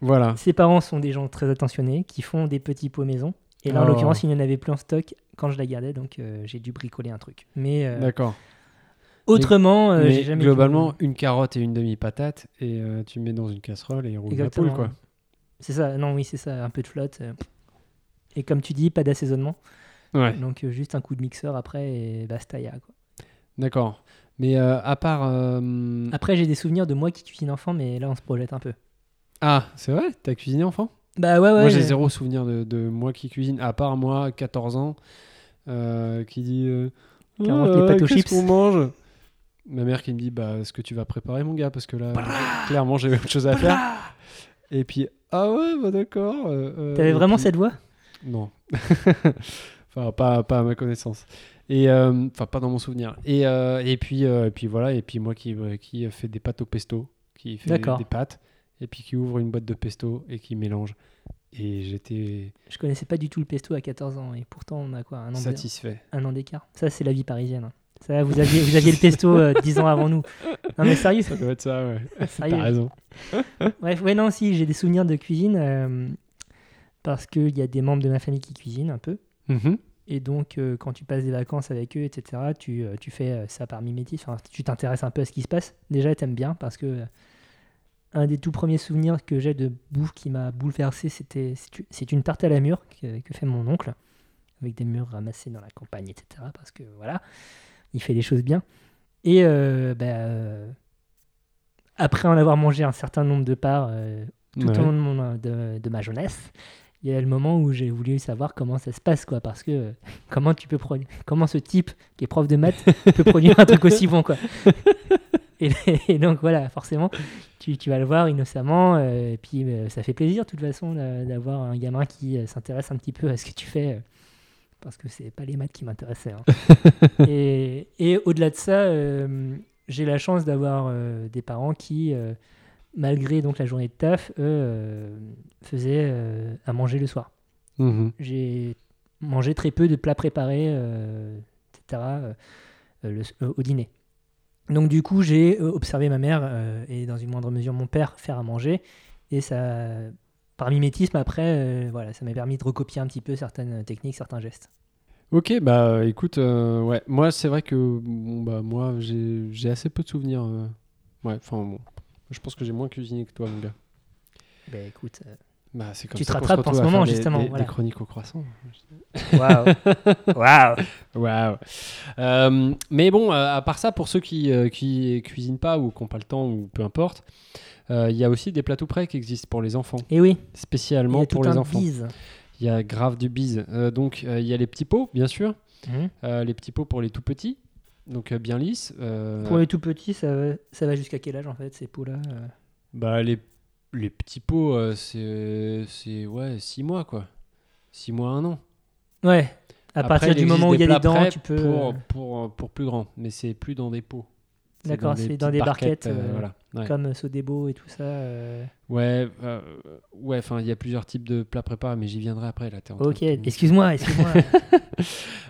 B: Voilà.
E: Ses parents sont des gens très attentionnés qui font des petits pots maison. Et là, en
B: Oh.
E: l'occurrence, il n'y en avait plus en stock quand je la gardais, donc euh, j'ai dû bricoler un truc. Mais euh,
B: D'accord.
E: autrement, euh, j'ai jamais
B: globalement, une carotte et une demi-patate, et tu mets dans une casserole et il roule la poule, quoi.
E: C'est ça, non, oui, c'est ça, un peu de flotte. Et comme tu dis, pas d'assaisonnement.
B: Ouais,
E: Donc juste un coup de mixeur après et basta. ya, Quoi.
B: d'accord. Mais à part.
E: Après, j'ai des souvenirs de moi qui cuisine enfant, mais là, on se projette un peu.
B: Ah, c'est vrai? T'as cuisiné enfant?
E: Bah ouais, ouais.
B: Moi, j'ai zéro souvenir de, de moi qui cuisine, à part moi, 14 ans, euh, qui dit euh,
E: Qui invente les pâtes aux chips.
B: qu'on mange? Ma mère qui me dit bah, ce que tu vas préparer, mon gars, parce que là, clairement, j'ai autre chose à faire. Et puis, ah ouais, bah d'accord. euh, euh,
E: T'avais vraiment
B: puis-
E: cette voix?
B: Non. <laughs> enfin, pas, pas à ma connaissance. Et euh, enfin, pas dans mon souvenir. Et, euh, et puis, euh, et puis voilà. Et puis moi qui, qui fait des pâtes au pesto, qui fait
E: D'accord.
B: des pâtes, et puis qui ouvre une boîte de pesto et qui mélange. Et j'étais
E: Je connaissais pas du tout le pesto à 14 ans, et pourtant, on a quoi Un an,
B: satisfait.
E: un an d'écart Ça, c'est la vie parisienne. hein. Ça, vous aviez, vous aviez le pesto euh, <laughs> 10 ans avant nous. Non, mais sérieux,
B: Ça doit être ça, ouais. <laughs>
E: sérieux.
B: T'as raison.
E: Bref, ouais, non, si, j'ai des souvenirs de cuisine euh, parce qu'il y a des membres de ma famille qui cuisinent un peu.
B: Mhm.
E: Et donc, euh, quand tu passes des vacances avec eux, etc., tu, euh, tu fais euh, ça par mimétisme. Enfin, tu t'intéresses un peu à ce qui se passe. Déjà, t'aimes bien parce que un des tout premiers souvenirs que j'ai de bouffe qui m'a bouleversé, c'était c'est- une tarte à la mûre que, que fait mon oncle avec des mûres ramassées dans la campagne, etc. Parce que voilà, il fait les choses bien. Et euh, bah, euh, après en avoir mangé un certain nombre de parts euh, tout
B: Ouais.
E: au long de, mon, de, de ma jeunesse, il y a le moment où j'ai voulu savoir comment ça se passe, quoi, parce que euh, <laughs> comment tu peux produire, comment ce type qui est prof de maths <laughs> peut produire un truc aussi bon, quoi. Et, et donc voilà, forcément, tu, tu vas le voir innocemment, euh, et puis euh, ça fait plaisir de toute façon d'a- d'avoir un gamin qui euh, s'intéresse un petit peu à ce que tu fais, parce que c'est pas les maths qui m'intéressaient. hein. <laughs> et et au-delà de ça, j'ai la chance d'avoir des parents qui, malgré donc la journée de taf, eux, euh, faisaient euh, à manger le soir.
B: Mhm.
E: J'ai mangé très peu de plats préparés, euh, etc., le- au dîner. Donc du coup, j'ai observé ma mère euh, et dans une moindre mesure mon père faire à manger. Et ça, par mimétisme, après, euh, voilà, ça m'a permis de recopier un petit peu certaines techniques, certains gestes.
B: Ok, bah écoute, euh, ouais, moi c'est vrai que bon, bah, moi j'ai j'ai assez peu de souvenirs. Ouais, enfin bon, je pense que j'ai moins cuisiné que toi, mon gars.
E: Ben écoute, euh,
B: Bah, c'est comme
E: Tu te rattrapes en ce moment, justement,
B: Des, des
E: voilà.
B: chroniques au croissant.
E: waouh, waouh. <laughs>
B: Waouh. Euh, mais bon, euh, à part ça, pour ceux qui euh, qui cuisinent pas ou qui n'ont pas le temps ou peu importe, euh, il y a aussi des plats tout prêts qui existent pour les enfants,
E: Et oui, il y
B: spécialement
E: a
B: pour
E: tout
B: les
E: un
B: enfants.
E: bise.
B: Il y a grave du bise. Donc il y a les petits pots, bien sûr,
E: Mhm.
B: Les petits pots pour les tout petits, donc euh, bien lisses. Euh,
E: Pour les tout petits, ça va, ça va jusqu'à quel âge en fait ces pots-là euh
B: Bah les les petits pots, c'est c'est ouais six mois quoi, six mois un an.
E: Ouais. À
B: Après,
E: partir du moment où il y a des dents, tu peux.
B: pour pour pour plus grands, mais c'est plus dans des pots.
E: D'accord, c'est dans des barquettes,
B: euh,
E: euh,
B: voilà. Ouais.
E: Comme Sodebo et tout ça. euh.
B: Ouais, euh, ouais, enfin, il y a plusieurs types de plats préparés, mais j'y viendrai après. Là,
E: Ok,
B: de
E: excuse-moi, <laughs> excuse-moi.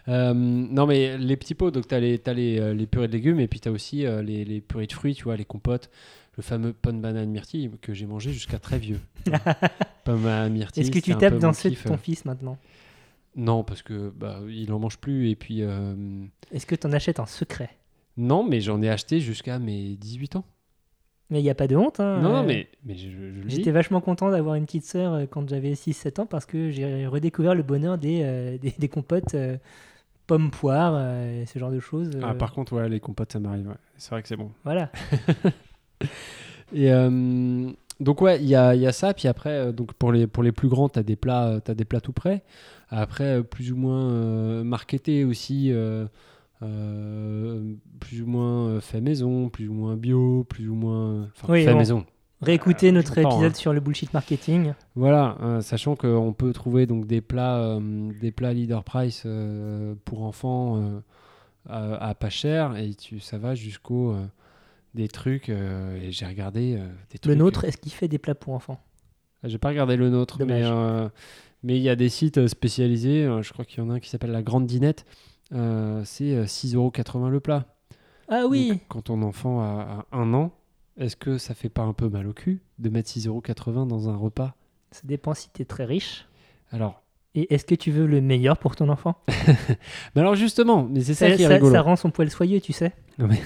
B: Euh, non, mais les petits pots, donc t'as les, t'as les, euh, les purées de légumes, et puis t'as aussi euh, les, les purées de fruits, tu vois, les compotes, le fameux pomme banane myrtille que j'ai mangé jusqu'à très vieux. <laughs> pomme banane myrtille.
E: Est-ce que tu tapes dans ceux de ton fils maintenant?
B: Non, parce que bah, il en mange plus, et puis euh,
E: Est-ce que tu en achètes en secret?
B: Non, mais j'en ai acheté jusqu'à mes 18 ans.
E: Mais il n'y a pas de honte. Hein,
B: non, non,
E: euh,
B: mais, mais je, je le dis.
E: J'étais vachement content d'avoir une petite sœur euh, quand j'avais 6-7 ans parce que j'ai redécouvert le bonheur des, euh, des, des compotes euh, pommes poires, euh, ce genre de choses.
B: Ah, par contre, ouais, les compotes, ça m'arrive. ouais. C'est vrai que c'est bon.
E: Voilà. <laughs>
B: Et euh, donc ouais, il y a, il y a ça. Puis après, donc pour les pour les plus grands, t'as des plats, t'as des plats tout prêts. Après, plus ou moins euh, marketés aussi, euh, euh, plus ou moins euh, fait maison, plus ou moins bio, plus ou moins enfin,
E: Oui,
B: fait
E: bon.
B: maison.
E: Réécoutez
B: Euh,
E: notre
B: temps,
E: épisode
B: hein.
E: sur le bullshit marketing.
B: Voilà, euh, sachant qu'on peut trouver donc des plats, euh, des plats leader price euh, pour enfants euh, à, à pas cher et tu, ça va jusqu'au euh, des trucs. euh, et j'ai regardé euh, des trucs.
E: Le nôtre, est-ce qu'il fait des plats pour enfants?
B: Ah, J'ai pas regardé le nôtre, mais
E: Dommage.
B: euh, mais il y a des sites euh, spécialisés. euh, je crois qu'il y en a un qui s'appelle la Grande Dinette. Euh, c'est euh, 6,80€ le plat.
E: Ah oui
B: Donc, quand ton enfant a, a un an, est-ce que ça fait pas un peu mal au cul de mettre 6,80€ dans un repas?
E: Ça dépend si tu es très riche.
B: Alors,
E: Et est-ce que tu veux le meilleur pour ton enfant? <laughs>
B: Mais alors justement, mais c'est ça,
E: ça,
B: qui est
E: ça-
B: rigolo.
E: ça rend son poil soyeux, tu sais.
B: Non, mais-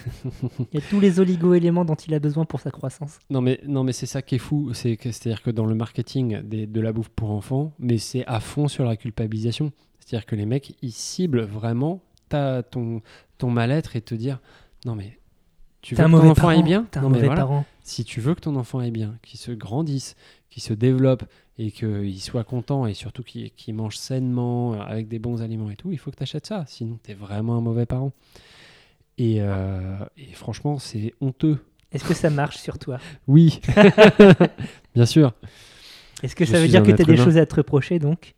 E: Il y a tous les oligo-éléments dont il a besoin pour sa croissance.
B: Non mais, non mais c'est ça qui est fou, c'est c'est-à-dire que dans le marketing des- de la bouffe pour enfants, mais c'est à fond sur la culpabilisation. C'est-à-dire que les mecs, ils ciblent vraiment ta, ton, ton mal-être et te dire, non mais tu veux que ton enfant
E: parent.
B: aille bien
E: un
B: mais voilà, si tu veux que ton enfant aille bien, qu'il se grandisse, qu'il se développe et qu'il soit content et surtout qu'il mange sainement, euh, avec des bons aliments et tout, il faut que tu achètes ça, sinon tu es vraiment un mauvais parent. Et, euh, et franchement, c'est honteux.
E: Est-ce que ça marche sur toi? <laughs>
B: Oui, <laughs> bien sûr.
E: Est-ce que
B: Je
E: ça veut dire que tu as des choses à te reprocher donc?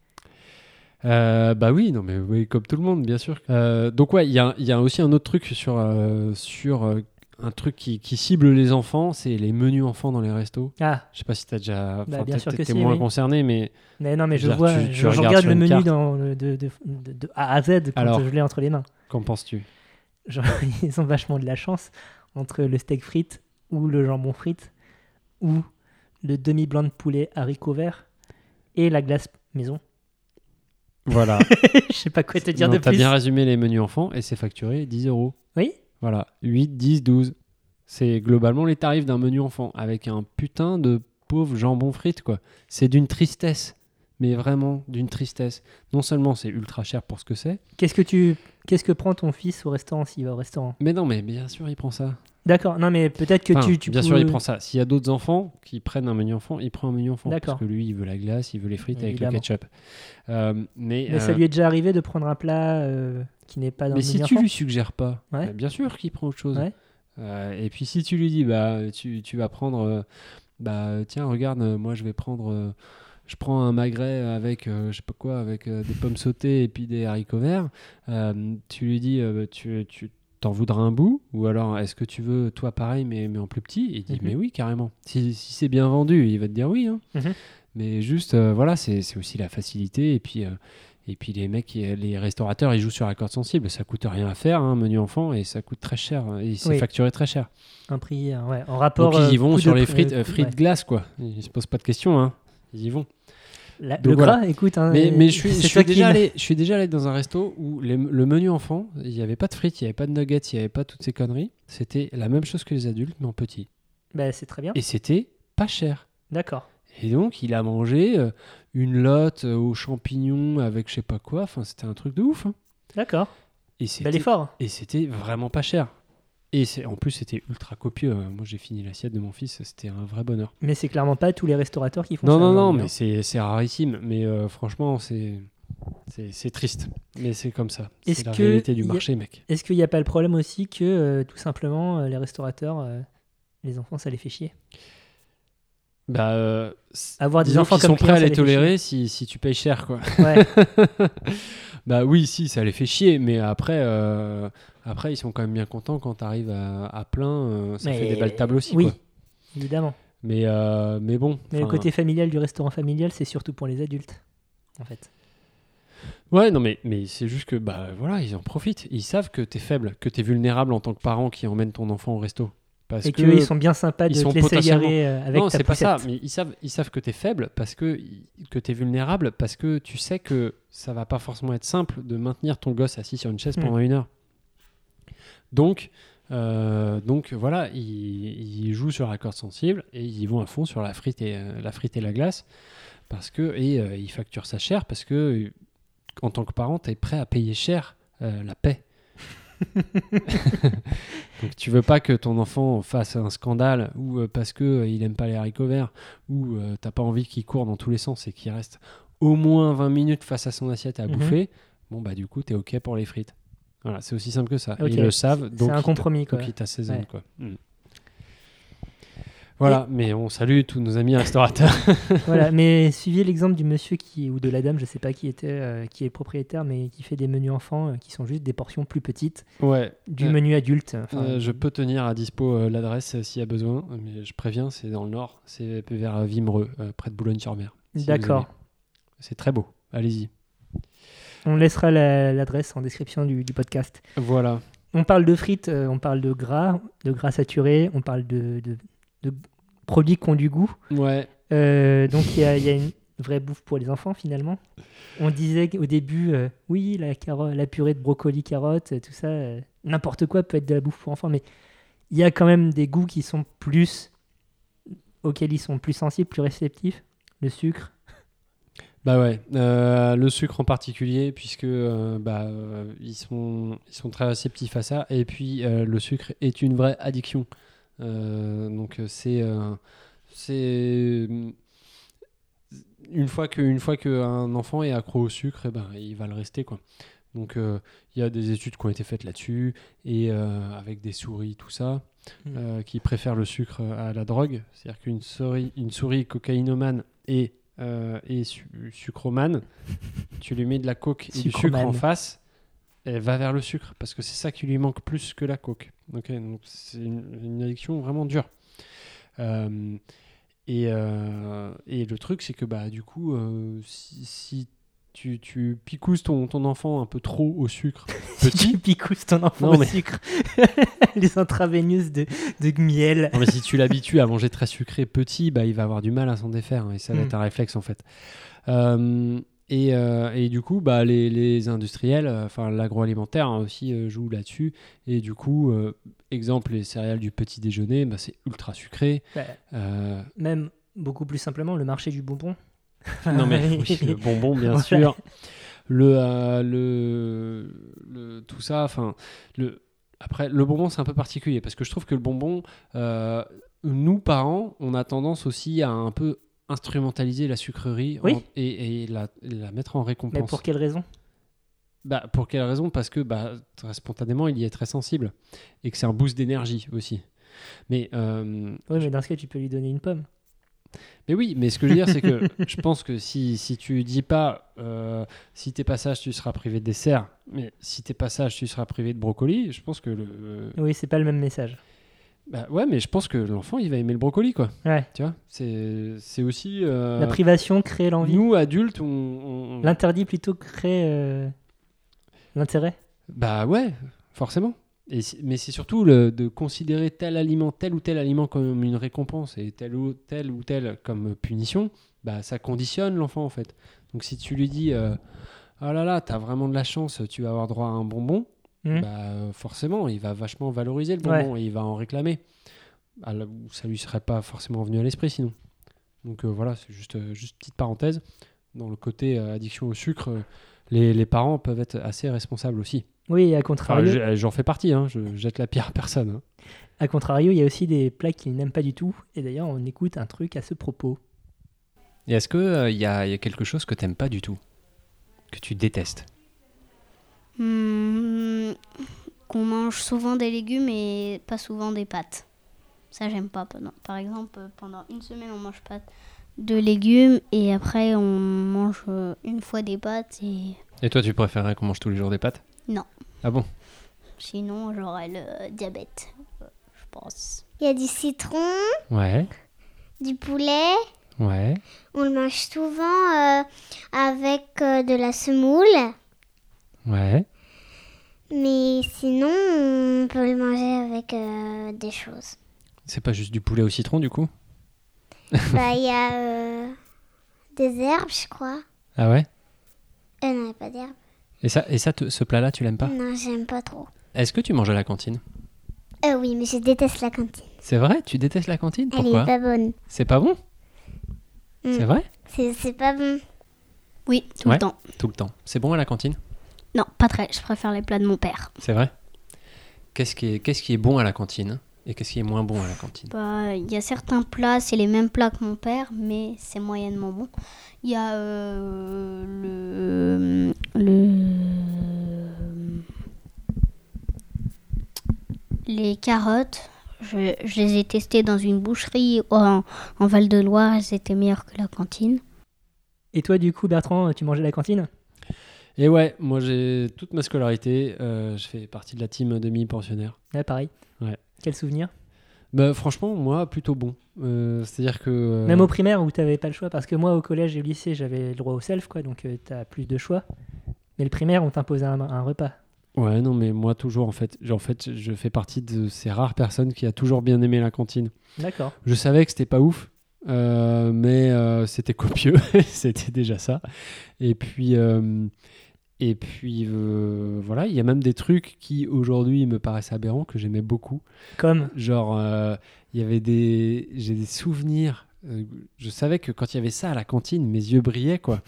B: Euh, bah oui, non mais oui, comme tout le monde, bien sûr. Euh, donc ouais, il y a, il y a aussi un autre truc sur, euh, sur un truc qui, qui cible les enfants, c'est les menus enfants dans les restos.
E: Ah,
B: Je sais pas si t'as déjà,
E: Bah, bien sûr que si,
B: moins
E: oui.
B: concerné, mais
E: mais non, mais je vois,
B: dire, tu- tu
E: je, regarde le menu
B: carte.
E: dans le- de, de- de- de A à Z quand
B: Alors.
E: je l'ai entre les mains.
B: qu'en penses-tu? <laughs>
E: Ils ont vachement de la chance entre le steak frites ou le jambon frites ou le demi-blanc de poulet haricot vert et la glace maison.
B: Voilà. <laughs>
E: je sais pas quoi te dire
B: Non,
E: de
B: T'as
E: plus.
B: bien résumé les menus enfants et c'est facturé 10 euros.
E: Oui
B: Voilà, 8, 10, 12. C'est globalement les tarifs d'un menu enfant avec un putain de pauvre jambon frites quoi. C'est d'une tristesse, mais vraiment d'une tristesse. Non seulement c'est ultra cher pour ce que c'est,
E: Qu'est-ce que tu qu'est-ce que prend ton fils au restaurant s'il va au restaurant?
B: Mais non mais bien sûr il prend ça.
E: D'accord, non mais peut-être que
B: Enfin,
E: tu, tu
B: bien
E: peux-
B: sûr, il prend ça. S'il y a d'autres enfants qui prennent un menu enfant, il prend un menu enfant. Parce que lui, il veut la glace, il veut les frites
E: Évidemment.
B: avec le ketchup. Euh, mais
E: Mais ça
B: euh,
E: lui est déjà arrivé de prendre un plat euh, qui n'est pas dans
B: mais
E: le
B: si
E: menu
B: tu
E: enfant
B: lui suggères pas,
E: Ouais.
B: bah, bien sûr qu'il prend autre chose.
E: Ouais.
B: Euh, et puis si tu lui dis, bah, tu, tu vas prendre, bah, tiens, regarde, moi je vais prendre, je prends un magret avec, euh, je sais pas quoi, avec euh, des pommes sautées et puis des haricots verts. Euh, tu lui dis, euh, tu, tu t'en voudras un bout Ou alors, est-ce que tu veux, toi, pareil, mais, mais en plus petit? Et il dit,
E: Mhm.
B: mais oui, carrément. Si, si c'est bien vendu, il va te dire oui. hein.
E: Mhm.
B: Mais juste, euh, voilà, c'est aussi la facilité. Et puis, euh, Et puis les mecs, les restaurateurs, ils jouent sur la corde sensible. Ça coûte rien à faire, un menu enfant, et ça coûte très cher. Et c'est
E: Oui.
B: facturé très cher.
E: Un prix, euh, ouais, en rapport.
B: Donc ils y vont sur les frites, frites
E: ouais.
B: glace, quoi. Ils se posent pas de questions, hein. Ils y vont.
E: La-
B: Donc
E: le
B: voilà.
E: gras, écoute. hein,
B: Mais, mais je suis, je déjà allé, je suis déjà allé dans un resto où les- le menu enfant, il n'y avait pas de frites, il n'y avait pas de nuggets, il n'y avait pas toutes ces conneries. C'était la même chose que les adultes, mais en petit.
E: Bah, c'est très bien.
B: Et c'était pas cher.
E: D'accord.
B: Et donc, il a mangé euh, une lotte euh, aux champignons avec je sais pas quoi. Enfin, c'était un truc de ouf. hein.
E: D'accord.
B: Et
E: Bel
B: c'était
E: effort.
B: et c'était vraiment pas cher. Et c'est- en plus, c'était ultra copieux. Euh, Moi, j'ai fini l'assiette de mon fils. C'était un vrai bonheur.
E: Mais c'est clairement pas tous les restaurateurs qui font
B: Non,
E: ça.
B: non, non,
E: aujourd'hui,
B: mais
E: hein.
B: c'est c'est rarissime. Mais euh, franchement, c'est c'est c'est triste. Mais c'est comme ça.
E: Est-ce
B: C'est la
E: que
B: réalité du
E: y a-
B: marché, mec.
E: Est-ce qu'il n'y a pas le problème aussi que euh, tout simplement les restaurateurs, euh, les enfants, ça les fait chier?
B: Bah, euh,
E: Avoir des enfants comme
B: sont prêts à les tolérer si, si tu payes cher, quoi.
E: Ouais. <laughs>
B: Bah oui, si, ça les fait chier, mais après, euh, après ils sont quand même bien contents quand tu arrives à, à plein. euh, ça
E: Mais-
B: fait des belles tables aussi,
E: Oui,
B: quoi.
E: évidemment.
B: Mais, euh, mais bon.
E: Mais le côté familial du restaurant familial, c'est surtout pour les adultes, en fait.
B: Ouais, non, mais, mais c'est juste que, bah voilà, ils en profitent. Ils savent que t'es faible, que t'es vulnérable en tant que parent qui emmène ton enfant au resto. Parce
E: Et
B: que
E: qu'ils sont bien sympas de
B: ils sont
E: te laisser
B: potentiellement-
E: garer euh, avec
B: non,
E: ta
B: c'est pas ça, mais ils savent, ils savent que tu es faible parce que, que tu es vulnérable parce que tu sais que ça va pas forcément être simple de maintenir ton gosse assis sur une chaise
E: Mm.
B: pendant une heure. Donc, euh, donc voilà, ils, ils jouent sur la corde sensible et ils vont à fond sur la frite et, euh, la, frite et la glace parce que, et euh, ils facturent ça cher parce que, en tant que parent, tu es prêt à payer cher euh, la paix. <laughs> Tu veux pas que ton enfant fasse un scandale ou euh, parce que euh, il aime pas les haricots verts ou euh, t'as pas envie qu'il court dans tous les sens et qu'il reste au moins 20 minutes face à son assiette à
E: Mhm.
B: bouffer. Bon bah du coup t'es ok pour les frites. Voilà, c'est aussi simple que ça. Ils le savent. Donc
E: C'est un compromis, quoi.
B: Donc ils t'assaisonnent,
E: Ouais.
B: quoi. Mm. Voilà, mais on salue tous nos amis restaurateurs. <laughs>
E: voilà, mais suivez l'exemple du monsieur qui ou de la dame, je sais pas qui était, euh, qui est propriétaire, mais qui fait des menus enfants euh, qui sont juste des portions plus petites
B: ouais.
E: du
B: Euh,
E: menu adulte.
B: Je peux tenir à dispo l'adresse s'il y a besoin, mais je préviens, c'est dans le nord, c'est vers Vimereux, près de Boulogne-sur-Mer. si
E: D'accord.
B: C'est très beau, allez-y.
E: On laissera la- l'adresse en description du, du podcast.
B: Voilà.
E: On parle de frites, on parle de gras, de gras saturé, on parle de, de- de produits qui ont du goût.
B: Ouais,
E: Euh, donc il y a, il y a une vraie bouffe pour les enfants finalement. On disait au début, euh, oui, la, la purée de brocoli, carotte, tout ça, euh, n'importe quoi peut être de la bouffe pour enfants, mais il y a quand même des goûts qui sont plus, auxquels ils sont plus sensibles, plus réceptifs. Le sucre,
B: bah ouais. Euh, le sucre en particulier, puisque euh, bah, euh, ils, sont, ils sont très réceptifs à ça. Et puis euh, le sucre est une vraie addiction. Euh, donc euh, c'est euh, c'est une fois que une fois qu'un enfant est accro au sucre, eh ben, il va le rester quoi. Donc euh, il y a des études qui ont été faites là-dessus et euh, avec des souris tout ça
E: Mm.
B: euh, qui préfèrent le sucre à la drogue. C'est-à-dire qu'une souris une souris cocaïnomane et et su- sucromane, tu lui mets de la coke et du sucre en face, elle va vers le sucre parce que c'est ça qui lui manque plus que la coke. Ok, donc c'est une, une addiction vraiment dure. Euh, et, euh, et le truc, c'est que bah, du coup, euh, si, si tu, tu picousses ton, ton enfant un peu trop au sucre <laughs>
E: tu
B: petit,
E: picousses ton enfant
B: Non,
E: au sucre, <laughs> les intraveineuses de, de miel.
B: non, mais si tu l'habitues à manger très sucré petit, bah, il va avoir du mal à s'en défaire hein, et ça va
E: Mm.
B: être un réflexe en fait. Et, euh, et du coup, bah, les, les industriels, euh, enfin l'agroalimentaire hein, aussi euh, joue là-dessus. Et du coup, euh, exemple, les céréales du petit déjeuner, bah, c'est ultra sucré.
E: Bah, même beaucoup plus simplement, le marché du bonbon.
B: non mais <laughs> oui, le bonbon bien
E: Voilà.
B: sûr. Le, le, le- tout ça, enfin le après le bonbon c'est un peu particulier parce que je trouve que le bonbon, nous parents, on a tendance aussi à un peu instrumentaliser la sucrerie
E: Oui.
B: en- et, et la, la mettre en
E: Mais
B: récompense.
E: pour quelle raison?
B: Bah, pour quelle raison? Parce que bah, très spontanément il y est très sensible et que c'est un boost d'énergie aussi. Mais euh,
E: Oui, mais dans ce cas, tu peux lui donner une pomme.
B: Mais oui, mais ce que je veux dire, c'est que <laughs> je pense que si, si tu dis pas euh, si t'es pas sage, tu seras privé de dessert, mais si t'es pas sage, tu seras privé de brocoli, je pense que le.
E: Oui, c'est pas le même message.
B: Bah ouais, mais je pense que l'enfant, il va aimer le brocoli, quoi.
E: Ouais.
B: Tu vois, c'est aussi. euh,
E: La privation crée l'envie.
B: nous, adultes, on. on-
E: L'interdit plutôt crée euh, l'intérêt.
B: Bah ouais, forcément. Et mais c'est surtout le, de considérer tel aliment, tel ou tel aliment comme une récompense et tel ou tel ou tel comme punition, bah ça conditionne l'enfant en fait. Donc si tu lui dis euh, oh là là, t'as vraiment de la chance, tu vas avoir droit à un bonbon,
E: Mhm.
B: bah forcément, il va vachement valoriser le bonbon et il va en réclamer. Ça lui serait pas forcément venu à l'esprit sinon. Donc euh, voilà, c'est juste euh, juste petite parenthèse. Dans le côté euh, addiction au sucre, les, les parents peuvent être assez responsables aussi.
E: Oui, à contrario,
B: j'en fais partie, hein, je jette la pierre à personne. hein.
E: à contrario, il y a aussi des plats qu'ils n'aiment pas du tout. Et d'ailleurs, on écoute un truc à ce propos.
B: Et est-ce qu'il y, a, y a quelque chose que t'aimes pas du tout? Que tu détestes?
F: Hmm, qu'on mange souvent des légumes et pas souvent des pâtes. Ça, j'aime pas. Par exemple, euh, pendant une semaine, on mange pas de légumes et après, on mange euh, une fois des pâtes et
B: Et toi, tu préférerais qu'on mange tous les jours des pâtes?
F: Non.
B: Ah bon?
F: Sinon, j'aurais le diabète, euh, je pense.
A: Il y a du citron,
B: Ouais,
A: du poulet.
B: ouais.
A: On le mange souvent euh, avec euh, de la semoule.
B: Ouais.
A: Mais sinon, on peut le manger avec euh, des choses.
B: C'est pas juste du poulet au citron, du coup?
A: Bah, il y a <laughs> euh, des herbes, je crois.
B: Ah ouais?
A: Euh, non, il n'y a pas d'herbes.
B: Et ça, et ça te- ce plat-là, tu l'aimes pas?
A: Non, j'aime pas trop.
B: Est-ce que tu manges à la cantine?
A: Euh, oui, mais je déteste la cantine.
B: C'est vrai? Tu détestes la cantine?
A: Elle
B: Pourquoi?
A: est pas bonne.
B: C'est pas bon?
A: Mm.
B: C'est vrai?
A: C'est c'est pas bon.
F: Oui, tout
B: Ouais.
F: le temps.
B: Tout le temps. C'est bon à la cantine?
F: Non, pas très. Je préfère les plats de mon père.
B: C'est vrai? Qu'est-ce qui, est, qu'est-ce qui est bon à la cantine et qu'est-ce qui est moins bon à la cantine?
F: Bah, Il y a certains plats, c'est les mêmes plats que mon père, mais c'est moyennement bon. Il y a euh, le, le. Les carottes. Je, je les ai testées dans une boucherie en, en Val-de-Loire. Elles étaient meilleures que la cantine.
E: Et toi, du coup, Bertrand, tu mangeais à la cantine?
B: Et ouais, moi j'ai toute ma scolarité, euh, je fais partie de la team demi-pensionnaire.
E: Ouais, pareil.
B: Ouais.
E: Quel souvenir?
B: Bah franchement, moi plutôt bon. Euh, C'est-à-dire que... euh,
E: Même au primaire où tu n'avais pas le choix, parce que moi, au collège et au lycée, j'avais le droit au self, quoi, donc tu as plus de choix. Mais le primaire, on t'imposait un, un repas.
B: Ouais, non, mais moi toujours en fait. En fait, je fais partie de ces rares personnes qui a toujours bien aimé la cantine.
E: D'accord.
B: Je savais que c'était pas ouf, euh, mais euh, c'était copieux, <laughs> c'était déjà ça. Et puis, euh, et puis euh, voilà, il y a même des trucs qui aujourd'hui me paraissent aberrants que j'aimais beaucoup.
E: Comme
B: Genre, euh, il y avait des, j'ai des souvenirs. euh, je savais que quand il y avait ça à la cantine, mes yeux brillaient quoi.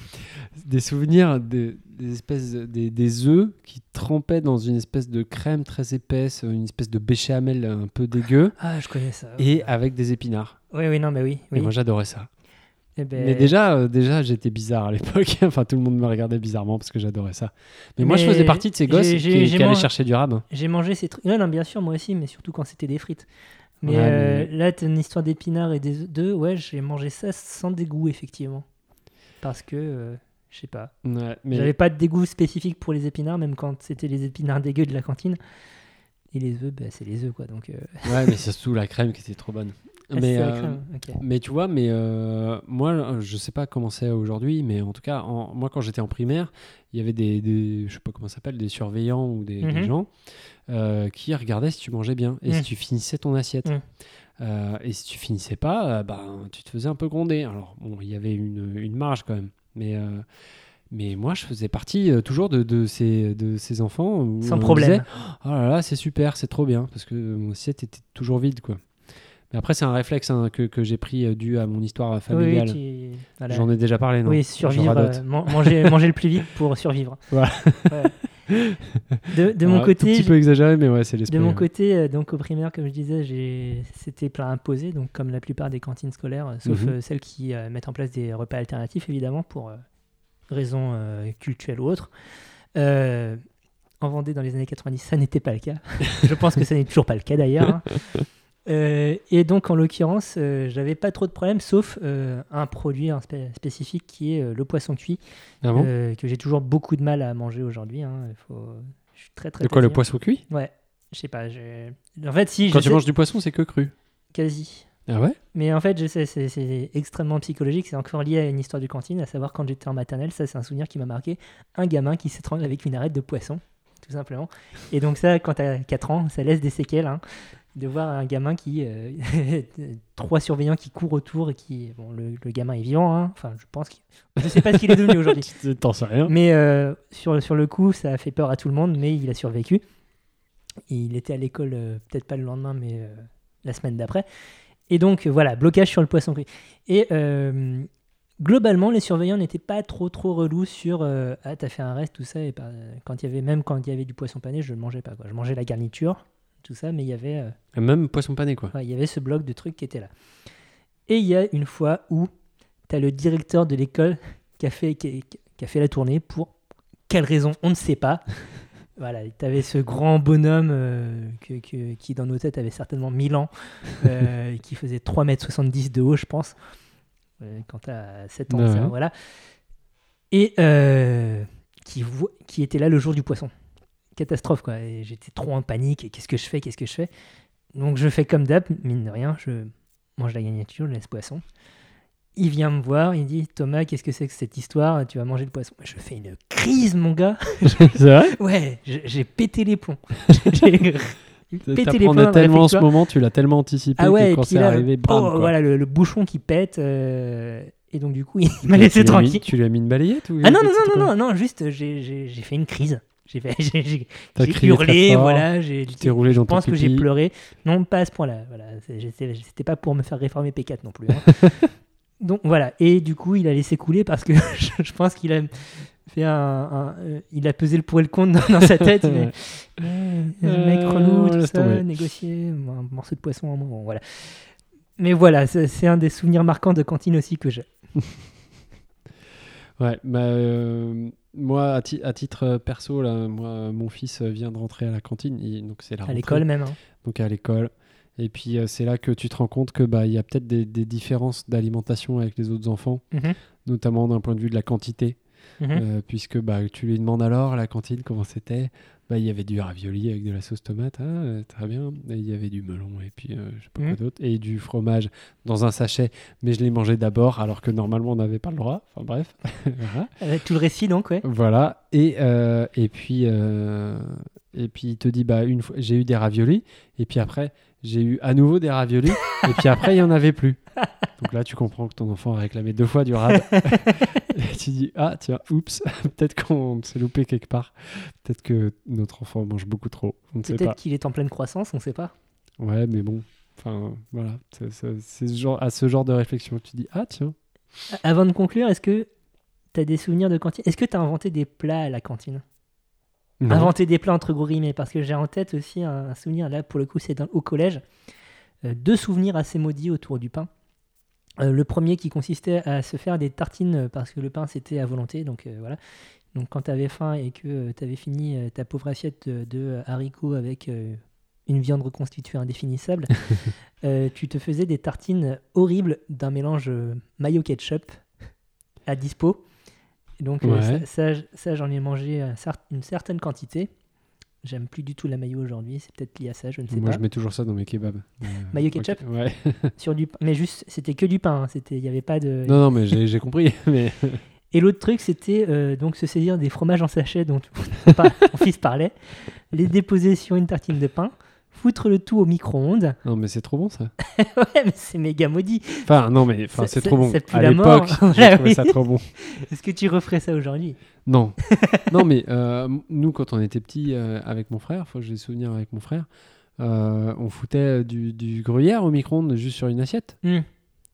B: Des souvenirs de- des espèces, de- des, des œufs qui trempaient dans une espèce de crème très épaisse, une espèce de béchamel un peu dégueu,
E: Ah, je connais ça.
B: et avec des épinards.
E: Oui, oui, non, mais oui.
B: Et
E: oui.
B: moi j'adorais ça.
E: Eh ben,
B: Mais déjà, euh, déjà j'étais bizarre à l'époque. <laughs> enfin, tout le monde me regardait bizarrement parce que j'adorais ça. Mais, moi, je faisais partie de ces gosses qui, allaient chercher du rabbin.
E: J'ai mangé ces trucs. Non, non, bien sûr, moi aussi, mais surtout quand c'était des frites. Mais,
B: Ouais,
E: euh,
B: mais-
E: là, t'as une histoire d'épinards et des œufs. d'œufs, Ouais, j'ai mangé ça sans dégoût, effectivement. Parce que, euh, je sais pas.
B: Ouais, mais
E: J'avais pas de dégoût spécifique pour les épinards, même quand c'était les épinards dégueux de la cantine. Et les œufs, bah, c'est les œufs, quoi. Donc, euh,
B: ouais, mais c'est surtout la crème qui était trop bonne. <laughs>
E: ah,
B: mais, euh, mais tu vois, mais euh, moi, je sais pas comment c'est aujourd'hui, mais en tout cas, en- moi, quand j'étais en primaire, il y avait des, des je sais pas comment ça s'appelle, des surveillants ou des, des
E: Mhm.
B: gens euh, qui regardaient si tu mangeais bien et si
E: Mhm.
B: tu finissais ton assiette.
E: Mhm.
B: Et si tu finissais pas, ben, tu te faisais un peu gronder. Alors, bon, il y avait une, une marge quand même, mais. mais moi, je faisais partie euh, toujours de, de, ces, de ces enfants. Où
E: Sans
B: on
E: problème.
B: disait, oh là là, c'est super, c'est trop bien, parce que mon assiette était toujours vide, quoi. Mais après, c'est un réflexe hein, que, que j'ai pris euh, dû à mon histoire
E: oui,
B: familiale.
E: tu- voilà.
B: J'en ai déjà parlé, non
E: Oui, survivre, euh, man- manger, <laughs> manger le plus vite pour survivre.
B: Voilà.
E: Ouais. De, de <laughs> mon côté,
B: Un petit peu exagéré, mais ouais, c'est l'esprit.
E: De mon côté, euh, donc au primaire, comme je disais, c'était plat imposé, donc comme la plupart des cantines scolaires, euh, sauf
B: Mhm.
E: euh, celles qui euh, mettent en place des repas alternatifs, évidemment, pour euh, raisons euh, culturelles ou autres. Euh, en Vendée, dans les années 90, ça n'était pas le cas. <laughs> je pense que ça n'est toujours pas le cas d'ailleurs. hein. Euh, et donc, en l'occurrence, euh, j'avais pas trop de problèmes, sauf euh, un produit spé- spécifique qui est le poisson cuit,
B: Ah bon?
E: que j'ai toujours beaucoup de mal à manger aujourd'hui. hein. Faut... Je suis très très
B: De quoi, le poisson cuit?
E: Ouais. Je sais pas. je- En fait, si.
B: Quand tu
E: sais-
B: manges du poisson, c'est que cru.
E: Quasi.
B: Ah ouais?
E: Mais en fait, je sais, c'est- c'est extrêmement psychologique. C'est encore lié à une histoire du cantine, à savoir quand j'étais en maternelle. Ça, c'est un souvenir qui m'a marqué. Un gamin qui s'étrangle avec une arête de poisson, tout simplement. Et donc, ça, quand t'as 4 ans, ça laisse des séquelles. hein, de voir un gamin qui. euh, <laughs> trois surveillants qui courent autour et qui. Bon, le, le gamin est vivant, hein. Enfin, je pense qu'il. Je sais pas ce qu'il est devenu <laughs> aujourd'hui.
B: T'en sais rien.
E: Mais euh, sur, sur le coup, ça a fait peur à tout le monde, mais il a survécu. Et il était à l'école, euh, peut-être pas le lendemain, mais la semaine d'après. Et donc, voilà, blocage sur le poisson cru. Et globalement, les surveillants n'étaient pas trop, trop relous sur Ah, t'as fait un reste, tout ça. Et quand il y avait, même quand il y avait du poisson pané, je ne mangeais pas. Quoi. Je mangeais la garniture, tout ça, mais il y avait. euh,
B: Même poisson pané, quoi.
E: Ouais, il y avait ce bloc de trucs qui était là. Et il y a une fois où tu as le directeur de l'école qui a, fait, qui, qui a fait la tournée pour quelle raison On ne sait pas. <laughs> Voilà, tu avais ce grand bonhomme euh, que- que- qui, dans nos têtes, avait certainement 1000 ans, <laughs> euh, qui faisait 3,70 m de haut, je pense, euh, quand tu as 7 ans.
B: Ouais.
E: ça, voilà. Et qui, qui était là le jour du poisson. Catastrophe, quoi. Et J'étais trop en panique. Et Qu'est-ce que je fais Qu'est-ce que je fais? Donc je fais comme d'hab, mine de rien, je mange la garniture, je laisse poisson. Il vient me voir, il dit Thomas, qu'est-ce que c'est que cette histoire? Tu vas manger le poisson. Je fais une crise, mon gars. <laughs>
B: c'est vrai?
E: Ouais, j'ai pété les plombs. <laughs> J'ai pété les plombs. Le
B: tellement en ce moment, tu l'as tellement anticipé
E: Ah ouais,
B: que quand c'est arrivé, bam,
E: oh,
B: quoi.
E: voilà, le, le bouchon qui pète. euh, et donc, du coup, il m'a laissé
B: mis-
E: tranquille.
B: Tu lui as mis une balayette ou
E: Ah non, non, non, non, non, juste, j'ai fait une crise. J'ai <laughs> hurlé, voilà. j'ai-
B: roulé dans
E: Je pense que j'ai pleuré. Non, pas à ce point-là. Voilà, C'était pas pour me faire réformer P4 non plus. hein. <laughs> Donc voilà. Et du coup, il a laissé couler parce que <laughs> je, je pense qu'il a fait un, un- euh, il a pesé le pour et le contre dans, dans sa tête. a- Eh,
B: Euh,
E: mec relou, tout ça,
B: tomber.
E: négocier un morceau de poisson, un moment, voilà. Mais voilà, c'est un des souvenirs marquants de cantine aussi que j'ai.
B: Ouais, bah, euh, moi, à, ti- à titre perso, là, moi, mon fils vient de rentrer à la cantine, donc c'est la
E: À l'école même. hein.
B: donc à l'école. Et puis euh, c'est là que tu te rends compte que bah il y a peut-être des, des différences d'alimentation avec les autres enfants,
E: Mhm,
B: notamment d'un point de vue de la quantité,
E: mhm.
B: Euh, puisque bah tu lui demandes alors à la cantine comment c'était? Bah il y avait du ravioli avec de la sauce tomate, ah, euh, très bien. Et il y avait du melon et puis euh, je sais pas
E: Mhm.
B: quoi d'autre et du fromage dans un sachet, mais je l'ai mangé d'abord alors que normalement on n'avait pas le droit. Enfin bref, <laughs> voilà.
E: Avec tout le récit donc, ouais.
B: Voilà. Et, euh, et puis, euh, et puis il te dit bah une fois j'ai eu des raviolis et puis après j'ai eu à nouveau des raviolis et puis après il y en avait plus. Donc là tu comprends que ton enfant a réclamé deux fois du rab. <laughs> et tu dis ah tiens oups <laughs> peut-être qu'on s'est loupé quelque part. Peut-être que notre enfant mange beaucoup trop. On ne sait
E: Peut-être qu'il est en pleine croissance, on sait pas.
B: Ouais mais bon. Enfin voilà c'est c'est- c'est ce genre à ce genre de réflexion que tu dis ah tiens.
E: Avant de conclure, est-ce que tu as des souvenirs de cantine? Est-ce que tu as inventé des plats à la cantine?
B: Non.
E: Inventer des plats entre gros guillemets, parce que j'ai en tête aussi un, souvenir, là pour le coup c'est dans- au collège, Euh, deux souvenirs assez maudits autour du pain. Euh, le premier qui consistait à se faire des tartines euh, parce que le pain c'était à volonté, donc euh, voilà. Donc quand tu avais faim et que tu avais fini ta pauvre assiette de, de haricots avec une viande reconstituée indéfinissable, <laughs> tu te faisais des tartines horribles d'un mélange euh, mayo ketchup à dispo. Donc euh, ça, ça, ça, j'en ai mangé un cer- une certaine quantité. J'aime plus du tout la mayo aujourd'hui, c'est peut-être lié à ça, je ne sais
B: Moi
E: pas.
B: je mets toujours ça dans mes kebabs. <laughs> Euh,
E: Mayo ketchup
B: Ouais. <laughs>
E: Sur du pain- mais juste, c'était que du pain, hein, c'était, il y avait pas de.
B: non non mais j'ai compris <laughs> mais
E: Et l'autre truc, c'était euh, donc se saisir des fromages en sachet dont ton fils parlait, les déposer sur une tartine de pain, foutre le tout au micro-ondes.
B: non mais c'est trop bon ça. <laughs>
E: ouais, mais c'est méga maudit.
B: Enfin, non, mais enfin, c'est trop bon.
E: ça pue
B: À l'époque, <laughs> j'ai trouvé ça trop bon.
E: Est-ce que tu referais ça aujourd'hui?
B: Non. <laughs> non, mais euh, nous, quand on était petits euh, avec mon frère, faut que j'ai des souvenirs avec mon frère, euh, on foutait du, du gruyère au micro-ondes juste sur une assiette.
E: Hmm.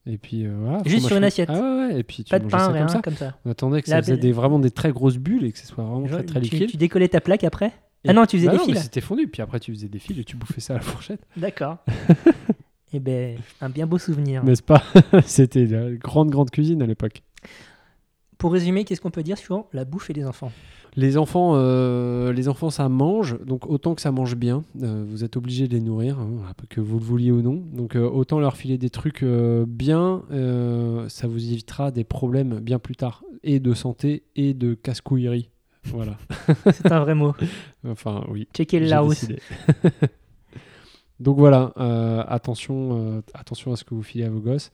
B: Et puis voilà.
E: Juste sur une assiette.
B: Ah ouais, ouais. Et puis tu
E: Pas de pain,
B: ça
E: rien,
B: comme ça.
E: comme ça.
B: On attendait que
E: La
B: ça faisait des, vraiment des très grosses bulles et que ce soit vraiment
E: Genre,
B: très, très
E: tu,
B: liquide.
E: tu décollais ta plaque après?
B: Et-
E: Ah non, tu faisais
B: Bah
E: des
B: non,
E: fils.
B: C'était fondu. Puis après, tu faisais des fils et tu bouffais ça à la fourchette.
E: D'accord. <laughs> Eh ben, un bien beau souvenir.
B: N'est-ce pas? <laughs> C'était la grande, grande cuisine à l'époque.
E: Pour résumer, qu'est-ce qu'on peut dire sur la bouffe et les enfants?
B: Les enfants, euh, les enfants, ça mange, donc autant que ça mange bien, euh, vous êtes obligé de les nourrir, hein, que vous le vouliez ou non. Donc euh, autant leur filer des trucs bien, ça vous évitera des problèmes bien plus tard, et de santé et de casse-couillerie. Voilà. <laughs>
E: C'est un vrai mot.
B: Enfin, oui.
E: Checker le
B: décidé. <laughs> Donc voilà, euh, attention, euh, attention à ce que vous filez à vos gosses.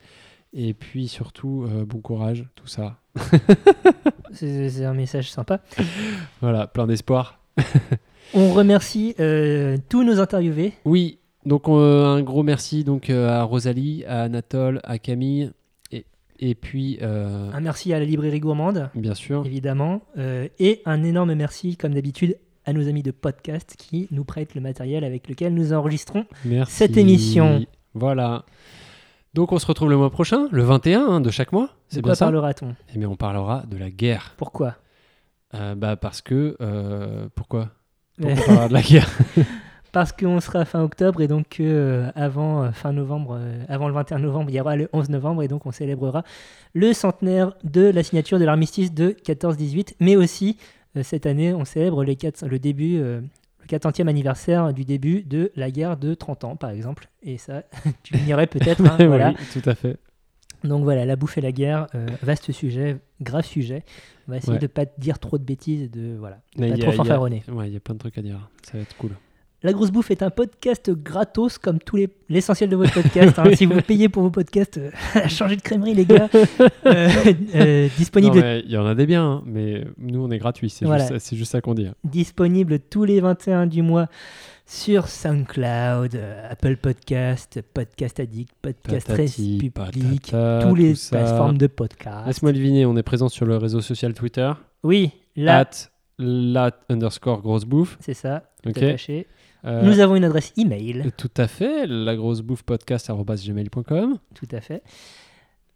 B: Et puis surtout, euh, bon courage, tout ça. <laughs>
E: C'est un message sympa.
B: Voilà, plein d'espoir.
E: On remercie tous nos interviewés.
B: Oui, donc un gros merci donc à Rosalie, à Anatole, à Camille et, puis euh,
E: Un merci à la librairie gourmande,
B: bien sûr.
E: évidemment. euh, et un énorme merci, comme d'habitude, à nos amis de podcast qui nous prêtent le matériel avec lequel nous enregistrons.
B: Merci.
E: cette émission.
B: Voilà. Donc on se retrouve le mois prochain, le 21 hein, de chaque mois.
E: De
B: C'est
E: quoi
B: bien ça?
E: parlera-t-on?
B: Eh bien, on parlera de la guerre.
E: Pourquoi?
B: Euh, bah parce que pourquoi? Pourquoi on <laughs> parlera de la guerre?
E: Parce qu'on sera fin octobre et donc euh, avant euh, fin novembre, euh, avant le 21 novembre, il y aura le 11 novembre et donc on célébrera le centenaire de la signature de l'armistice de 14-18, mais aussi cette année on célèbre les le début, le 40e anniversaire du début de la guerre de 30 ans par exemple. Et ça, <laughs> tu l'ignorais peut-être. hein, <laughs>
B: Oui,
E: voilà.
B: tout à fait.
E: Donc voilà, la bouffe et la guerre, vaste sujet, grave sujet. On va essayer
B: Ouais.
E: de pas dire trop de bêtises et de voilà, de pas
B: a-
E: trop fanfaronner.
B: Ouais, il y a plein de trucs à dire. Ça va être cool.
E: La Grosse Bouffe est un podcast gratos comme tous les l'essentiel de votre podcast. hein. <laughs> si vous payez pour vos podcasts, euh, <laughs> changez de crèmerie les gars. <laughs> Euh, euh, disponible,
B: il y en a des biens, hein, mais nous on est gratuit. C'est
E: Voilà.
B: juste, ça qu'on dit. hein.
E: disponible tous les 21 du mois sur SoundCloud, Apple Podcast, Podcast Addict, Podcast
B: Patati,
E: tous les
B: tout
E: plateformes de podcast.
B: Laisse-moi deviner, on est présent sur le réseau social Twitter?
E: Oui, là,
B: At lat underscore grosse bouffe.
E: c'est ça, tout
B: Ok.
E: attaché.
B: Euh,
E: Nous avons une adresse email,
B: Tout à fait, la grosse bouffe podcast.gmail.com.
E: tout à fait.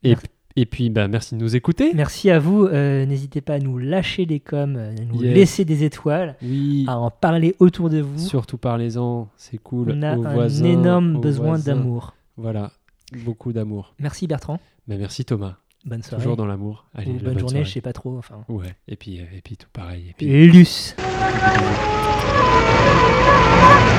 B: Et,
E: Merci.
B: et puis, bah, merci de nous écouter.
E: Merci à vous. euh, N'hésitez pas à nous lâcher des coms, à nous
B: Yes.
E: laisser des étoiles,
B: Oui,
E: à en parler autour de vous.
B: surtout parlez-en, c'est cool.
E: On a
B: aux
E: un
B: voisins,
E: énorme besoin d'amour.
B: Voilà, beaucoup d'amour.
E: Merci Bertrand.
B: Mais merci Thomas,
E: Bonne soirée.
B: toujours dans l'amour. Allez, la
E: bonne journée,
B: soirée.
E: je sais pas trop. Enfin.
B: Ouais, et puis, euh, et puis tout pareil. Et puis...
E: Et.
B: Ah!